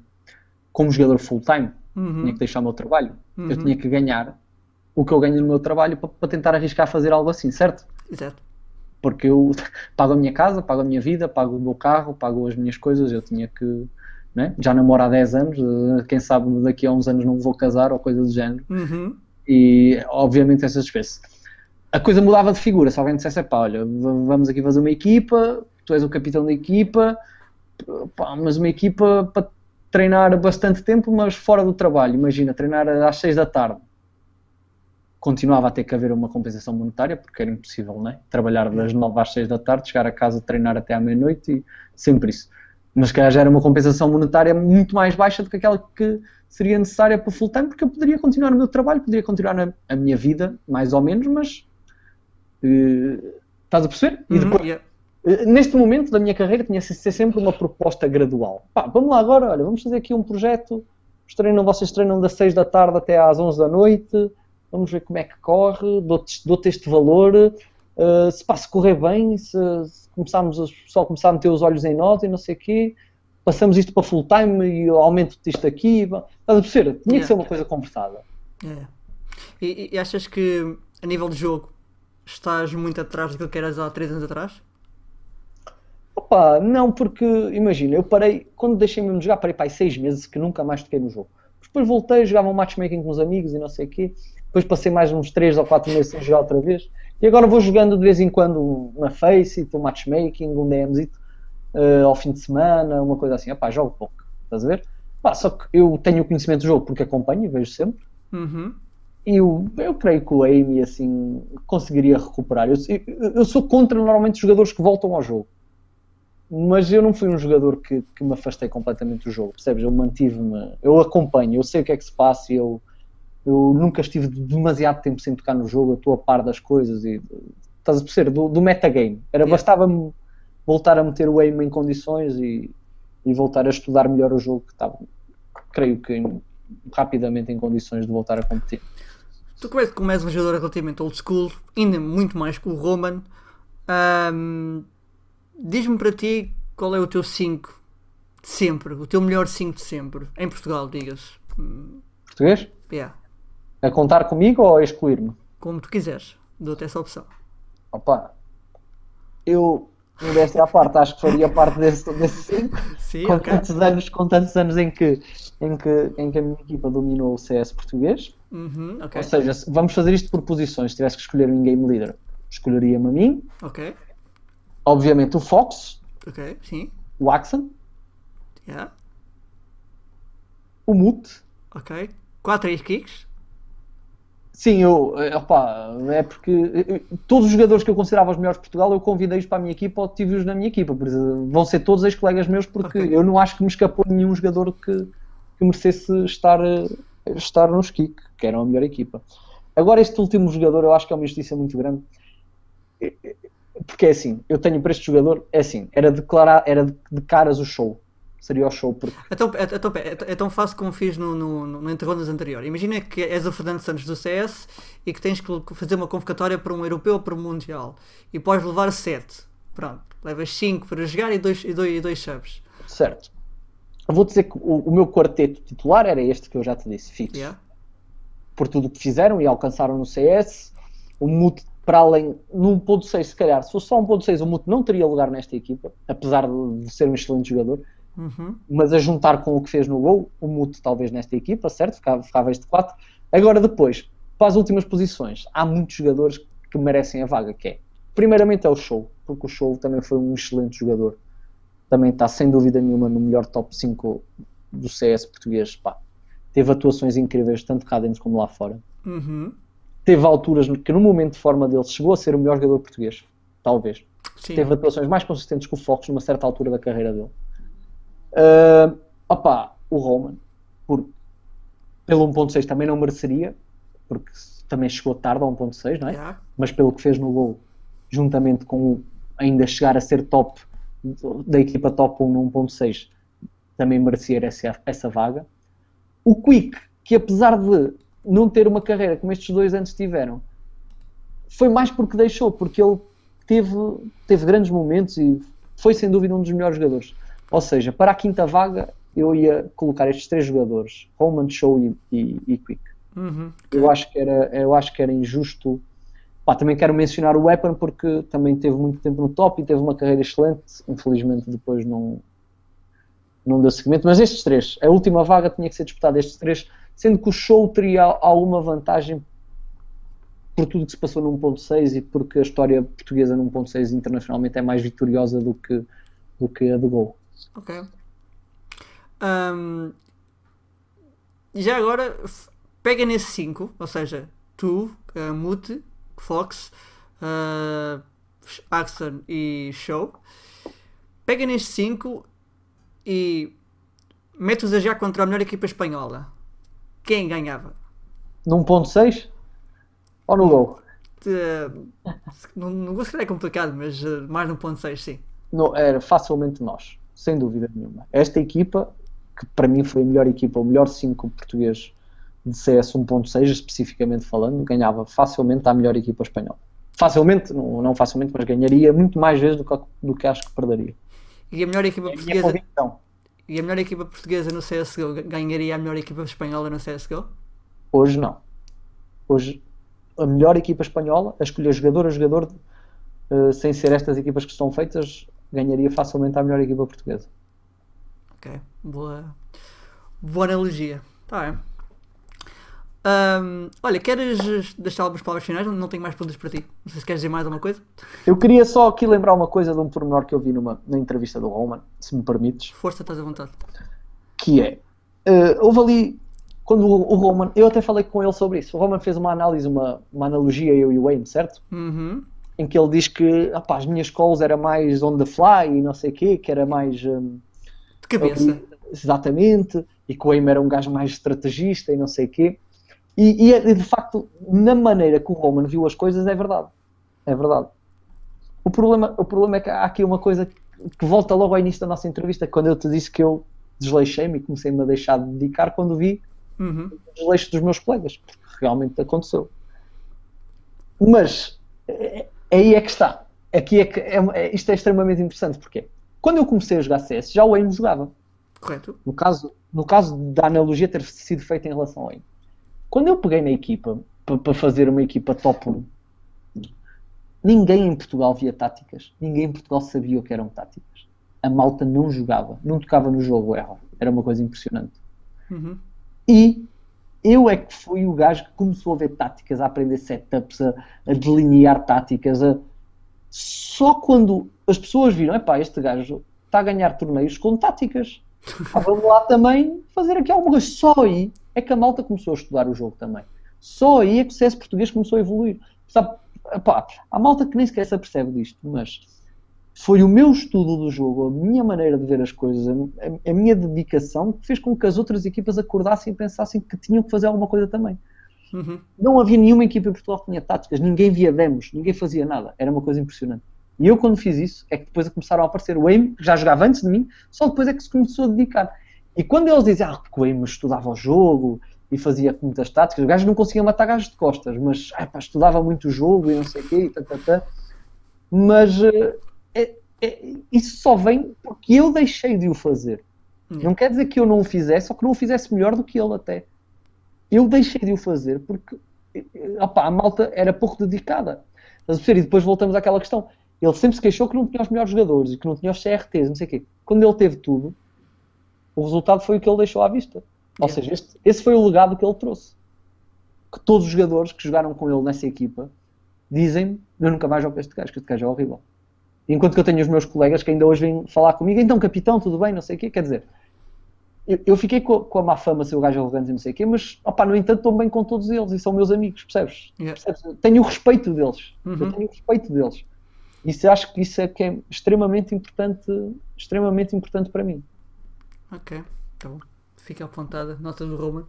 como jogador full-time, uhum. tinha que deixar o meu trabalho, uhum. eu tinha que ganhar o que eu ganho no meu trabalho para, para tentar arriscar fazer algo assim, certo? Exato. Porque eu pago a minha casa, pago a minha vida, pago o meu carro, pago as minhas coisas, eu tinha que né? já namoro há 10 anos, eh, quem sabe daqui a uns anos não vou casar ou coisa do género. Uhum. E obviamente essa espécie. A coisa mudava de figura, se alguém dissesse, pá, olha, vamos aqui fazer uma equipa, tu és o capitão da equipa, pá, mas uma equipa para treinar bastante tempo, mas fora do trabalho. Imagina, treinar às 6 da tarde. Continuava a ter que haver uma compensação monetária, porque era impossível, né? Trabalhar das 9 às 6 da tarde, chegar a casa, treinar até à meia-noite e sempre isso mas que já era uma compensação monetária muito mais baixa do que aquela que seria necessária para full time, porque eu poderia continuar o meu trabalho, poderia continuar na, a minha vida, mais ou menos, mas uh, estás a perceber? E depois, yeah. Neste momento da minha carreira tinha de ser sempre uma proposta gradual. Pá, vamos lá agora, olha, vamos fazer aqui um projeto, treinam, vocês treinam das 6 da tarde até às 11 da noite, vamos ver como é que corre, dou-te dou este valor, uh, se, pá, se correr bem, se, se começarmos, o pessoal começar a meter os olhos em nós e não sei o quê, passamos isto para full time e eu aumento isto aqui. Estás a perceber? Tinha yeah. que ser uma coisa conversada. Yeah. E, e, achas que a nível de jogo estás muito atrás daquilo que eras há 3 anos atrás? Opa, não, porque imagina, eu parei, quando deixei mesmo de jogar, parei para aí 6 meses que nunca mais toquei no jogo. Depois voltei, jogava um matchmaking com os amigos e não sei o quê. Depois passei mais uns 3 ou 4 meses sem jogar outra vez. E agora vou jogando de vez em quando uma Face, um matchmaking, um DMZ uh, eh, ao fim de semana, uma coisa assim. Epá, jogo pouco, estás a ver? Pá, só que eu tenho o conhecimento do jogo porque acompanho e vejo sempre. Uhum. E eu, eu creio que o Amy assim, conseguiria recuperar. Eu, eu, eu, sou contra normalmente jogadores que voltam ao jogo. Mas eu não fui um jogador que, que me afastei completamente do jogo, percebes? Eu mantive-me, eu acompanho, eu sei o que é que se passa e eu eu nunca estive demasiado tempo sem tocar no jogo, eu estou a par das coisas e estás a perceber, do, do metagame. Era yeah. bastava-me voltar a meter o aim em condições e, e voltar a estudar melhor o jogo que estava, creio que em, rapidamente em condições de voltar a competir. Tu como és, como és um jogador relativamente old school, ainda muito mais que o Roman, um, diz-me para ti qual é o teu 5 de sempre, o teu melhor 5 de sempre, em Portugal, digas. Português? Yeah. A contar comigo ou a excluir-me? Como tu quiseres. Dou-te essa opção. Opa, eu Modéstia à parte, acho que faria parte desse 5. Desse Sim, com, ok. tantos anos, com tantos anos em que, em, que, em que a minha equipa dominou o CS português. Uhum, ok. Ou seja, se- vamos fazer isto por posições. Se tivesse que escolher um game leader, escolheria-me a mim. Ok. Obviamente o Fox, Ok. Sim. o Axon, Yeah. o Mute. Ok. 4 ace kicks. Sim, eu, eh, opá, é porque eh, eh, todos os jogadores que eu considerava os melhores de Portugal eu convidei-os para a minha equipa ou tive-os na minha equipa. Por isso, vão ser todos ex-colegas meus porque Ok. eu não acho que me escapou nenhum jogador que, que merecesse estar, estar nos Kik, que eram a melhor equipa. Agora, este último jogador eu acho que é uma injustiça muito grande. Porque é assim, eu tenho para este jogador, é assim, era declarar, era de, de caras o show. Seria o show, porque Então, é, então, é, é tão fácil como fiz no, no, no, interrogas anterior. Imagina que és o Fernando Santos do CS e que tens que fazer uma convocatória para um europeu ou para um mundial. E podes levar 7. Pronto. Levas 5 para jogar e 2 e dois, e dois subs. Certo. Vou dizer que o, o meu quarteto titular era este que eu já te disse, fixo. Yeah? Por tudo o que fizeram e alcançaram no CS. O Mute, para além, no 1.6, se calhar, se fosse só 1.6, o Mute não teria lugar nesta equipa, apesar de, ser um excelente jogador. Uhum. Mas a juntar com o que fez no gol, o Mute talvez nesta equipa, certo? Ficava, ficava este 4. Agora, depois, para as últimas posições, há muitos jogadores que merecem a vaga, que é, primeiramente é o Show, porque o Show também foi um excelente jogador. Também está, sem dúvida nenhuma, no melhor top 5 do CS português. Pá. Teve atuações incríveis, tanto cá dentro como lá fora. Uhum. Teve alturas que, no momento de forma dele, chegou a ser o melhor jogador português. Talvez Sim. teve atuações mais consistentes que o Fox numa certa altura da carreira dele. Ah, opa, o Roman, por, pelo 1.6 também não mereceria, porque também chegou tarde ao 1.6, não é? Yeah. Mas pelo que fez no gol, juntamente com o ainda chegar a ser top da equipa top 1 no 1.6, também merecia essa, essa vaga. O Quick, que apesar de não ter uma carreira como estes dois antes tiveram, foi mais porque deixou, porque ele teve, teve grandes momentos e foi sem dúvida um dos melhores jogadores. Ou seja, para a quinta vaga eu ia colocar estes três jogadores, Roman, Show e, e, e Quick. Uhum. Eu acho que era, eu acho que era injusto. Pá, também quero mencionar o Weapon porque também teve muito tempo no top e teve uma carreira excelente. Infelizmente depois não, não deu seguimento. Mas estes três, a última vaga tinha que ser disputada estes três, sendo que o show teria alguma vantagem por tudo que se passou no 1.6 e porque a história portuguesa no 1.6 internacionalmente é mais vitoriosa do que, do que a do Gol. Ok. E já agora, pega nesse 5, ou seja, tu, uh, Mute, Fox, uh, Axon e Show. Pega neste 5 e mete-os a já contra a melhor equipa espanhola. Quem ganhava? No 1.6 ou no Gol? Uh, não, não vou se calhar é complicado, mas uh, mais no ponto 6, sim. No, era facilmente nós, sem dúvida nenhuma. Esta equipa, que para mim foi a melhor equipa, o melhor 5 português de CS 1.6, especificamente falando, ganhava facilmente a melhor equipa espanhola. Facilmente, não, não facilmente, mas ganharia muito mais vezes do que, do que acho que perderia. E a melhor equipa É portuguesa. E a melhor equipa portuguesa no CSGO ganharia a melhor equipa espanhola no CSGO? Hoje não. Hoje a melhor equipa espanhola, a escolher jogador a jogador, uh, sem ser estas equipas que estão feitas, ganharia facilmente a melhor equipa portuguesa. Ok, boa, boa analogia. Tá bem. Ahm, olha, queres deixar algumas palavras finais? Não, tenho mais perguntas para ti. Não sei se queres dizer mais alguma coisa. Eu queria só aqui lembrar uma coisa de um pormenor que eu vi numa, na entrevista do Roman, se me permites. Força, estás à vontade. que é uh, houve ali quando o, o Roman, eu até falei com ele sobre isso. O Roman fez uma análise, uma, uma analogia, eu e o Wayne, certo? Uhum. Em que ele diz que opá, as minhas calls era mais on the fly e não sei o quê, que era mais um, De cabeça. exatamente, e que o Wayne era um gajo mais estrategista e não sei o quê. E, e de facto, na maneira que o Roman viu as coisas, é verdade. É verdade. O problema, o problema é que há aqui uma coisa que volta logo ao início da nossa entrevista, quando eu te disse que eu desleixei-me e comecei-me a deixar de dedicar quando vi Uhum. o desleixo dos meus colegas, porque realmente aconteceu. Mas é- aí é que está. Aqui é que é, é- isto é extremamente interessante, porque quando eu comecei a jogar CS, já o Wayne jogava. Correto. No caso, no caso da analogia ter sido feita em relação ao Wayne. Quando eu peguei na equipa para fazer uma equipa top 1, ninguém em Portugal via táticas, ninguém em Portugal sabia o que eram táticas. A malta não jogava, não tocava no jogo erro. Era uma coisa impressionante. Uhum. E eu é que fui o gajo que começou a ver táticas, a aprender setups, a, a delinear táticas. A... Só quando as pessoas viram, epá, este gajo está a ganhar torneios com táticas. Ah, vamos lá também fazer aqui alguma coisa. Só aí é que a malta começou a estudar o jogo também. Só aí é que o CS português começou a evoluir. Sabe, epá, há malta que nem sequer se apercebe disto, mas foi o meu estudo do jogo, a minha maneira de ver as coisas, a, a, minha dedicação que fez com que as outras equipas acordassem e pensassem que tinham que fazer alguma coisa também. Uhum. Não havia nenhuma equipa em Portugal que tinha táticas, ninguém via demos, ninguém fazia nada. Era uma coisa impressionante. E eu, quando fiz isso, é que depois começaram a aparecer o Aim, que já jogava antes de mim, só depois é que se começou a dedicar. E quando eles diziam ah, que o Aim estudava o jogo e fazia muitas táticas, os gajos não conseguiam matar gajos de costas, mas ah, pá, estudava muito o jogo e não sei o quê, e tá, tá, tá. mas é, é, isso só vem porque eu deixei de o fazer. Yeah. Não quer dizer que eu não o fizesse ou que não o fizesse melhor do que ele até. Eu deixei de o fazer porque opa, a malta era pouco dedicada. Mas, e depois voltamos àquela questão. Ele sempre se queixou que não tinha os melhores jogadores e que não tinha os CRTs, não sei o quê. Quando ele teve tudo, o resultado foi o que ele deixou à vista. Ou seja, este- esse foi o legado que ele trouxe. Que todos os jogadores que jogaram com ele nessa equipa dizem eu nunca mais jogo com este gajo, que este gajo é horrível. Enquanto que eu tenho os meus colegas que ainda hoje vêm falar comigo, então capitão, tudo bem, não sei o quê, quer dizer, eu, eu fiquei com, a- com a má fama ser o gajo arrogante e não sei o quê, mas, opá, no entanto, estou bem com todos eles e são meus amigos, percebes? Yeah. Percebes? Tenho o respeito deles. Uhum. Eu tenho o respeito deles. Isso eu acho que isso é que é extremamente importante, extremamente importante para mim. Ok, tá bom. Fica apontada, nota do Roman.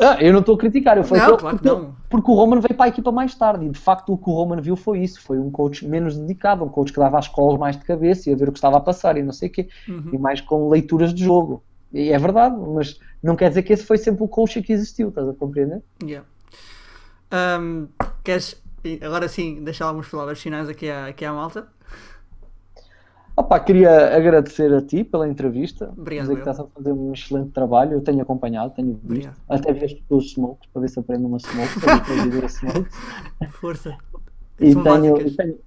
Ah, eu não estou a criticar, eu falei Não, que- claro que porque, não. porque o Roman veio para a equipa mais tarde e de facto o que o Roman viu foi isso, foi um coach menos dedicado, um coach que dava às colas mais de cabeça e a ver o que estava a passar e não sei o quê, Uhum. e mais com leituras de jogo. E é verdade, mas não quer dizer que esse foi sempre o coach que existiu, estás a compreender? Yeah. Ahm, queres agora sim deixar algumas palavras finais aqui à, aqui à malta? Opa, queria agradecer a ti pela entrevista. Obrigado, Dizer que estás a fazer um excelente trabalho. Eu tenho acompanhado, tenho visto. Obrigado. Até visto pelos smokes para ver se aprendo uma smoke. Para smoke. Força. E São tenho, e tenho-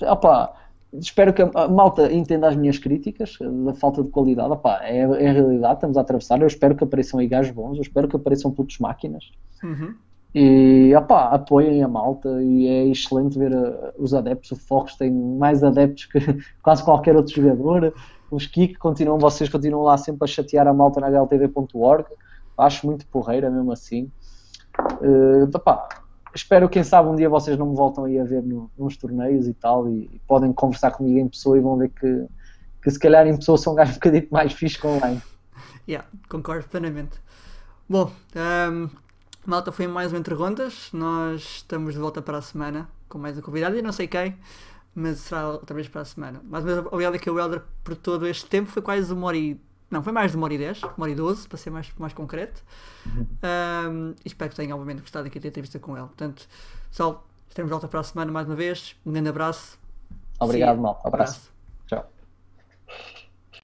opa, espero que a malta entenda as minhas críticas da falta de qualidade. Opa, é, é a realidade, estamos a atravessar. Eu espero que apareçam aí gajos bons, eu espero que apareçam putos máquinas. Uhum. E opa, apoiem a malta e é excelente ver uh, os adeptos. O Fox tem mais adeptos que quase qualquer outro jogador. Os Kik continuam, vocês continuam lá sempre a chatear a malta na HLTV.org. Acho muito porreira mesmo assim. Uh, opá, espero quem sabe um dia vocês não me voltam aí a ver no, nos torneios e tal e, e podem conversar comigo em pessoa e vão ver que, que se calhar em pessoa são um gajo um bocadinho mais fixe que online. Yeah, concordo plenamente. Bom, ahm, malta, foi mais um Entre Rondas. Nós estamos de volta para a semana com mais um convidado e não sei quem, mas será outra vez para a semana. Mais uma vez, obrigado aqui ao Helder por todo este tempo. Foi quase uma hora e. Não, foi mais de uma hora e dez, uma hora e doze, para ser mais, mais concreto. Ahm, e espero que tenham, obviamente, gostado aqui da entrevista com ele. Portanto, pessoal, estaremos de volta para a semana mais uma vez. Um grande abraço. Obrigado, Sim. malta. Abraço. abraço.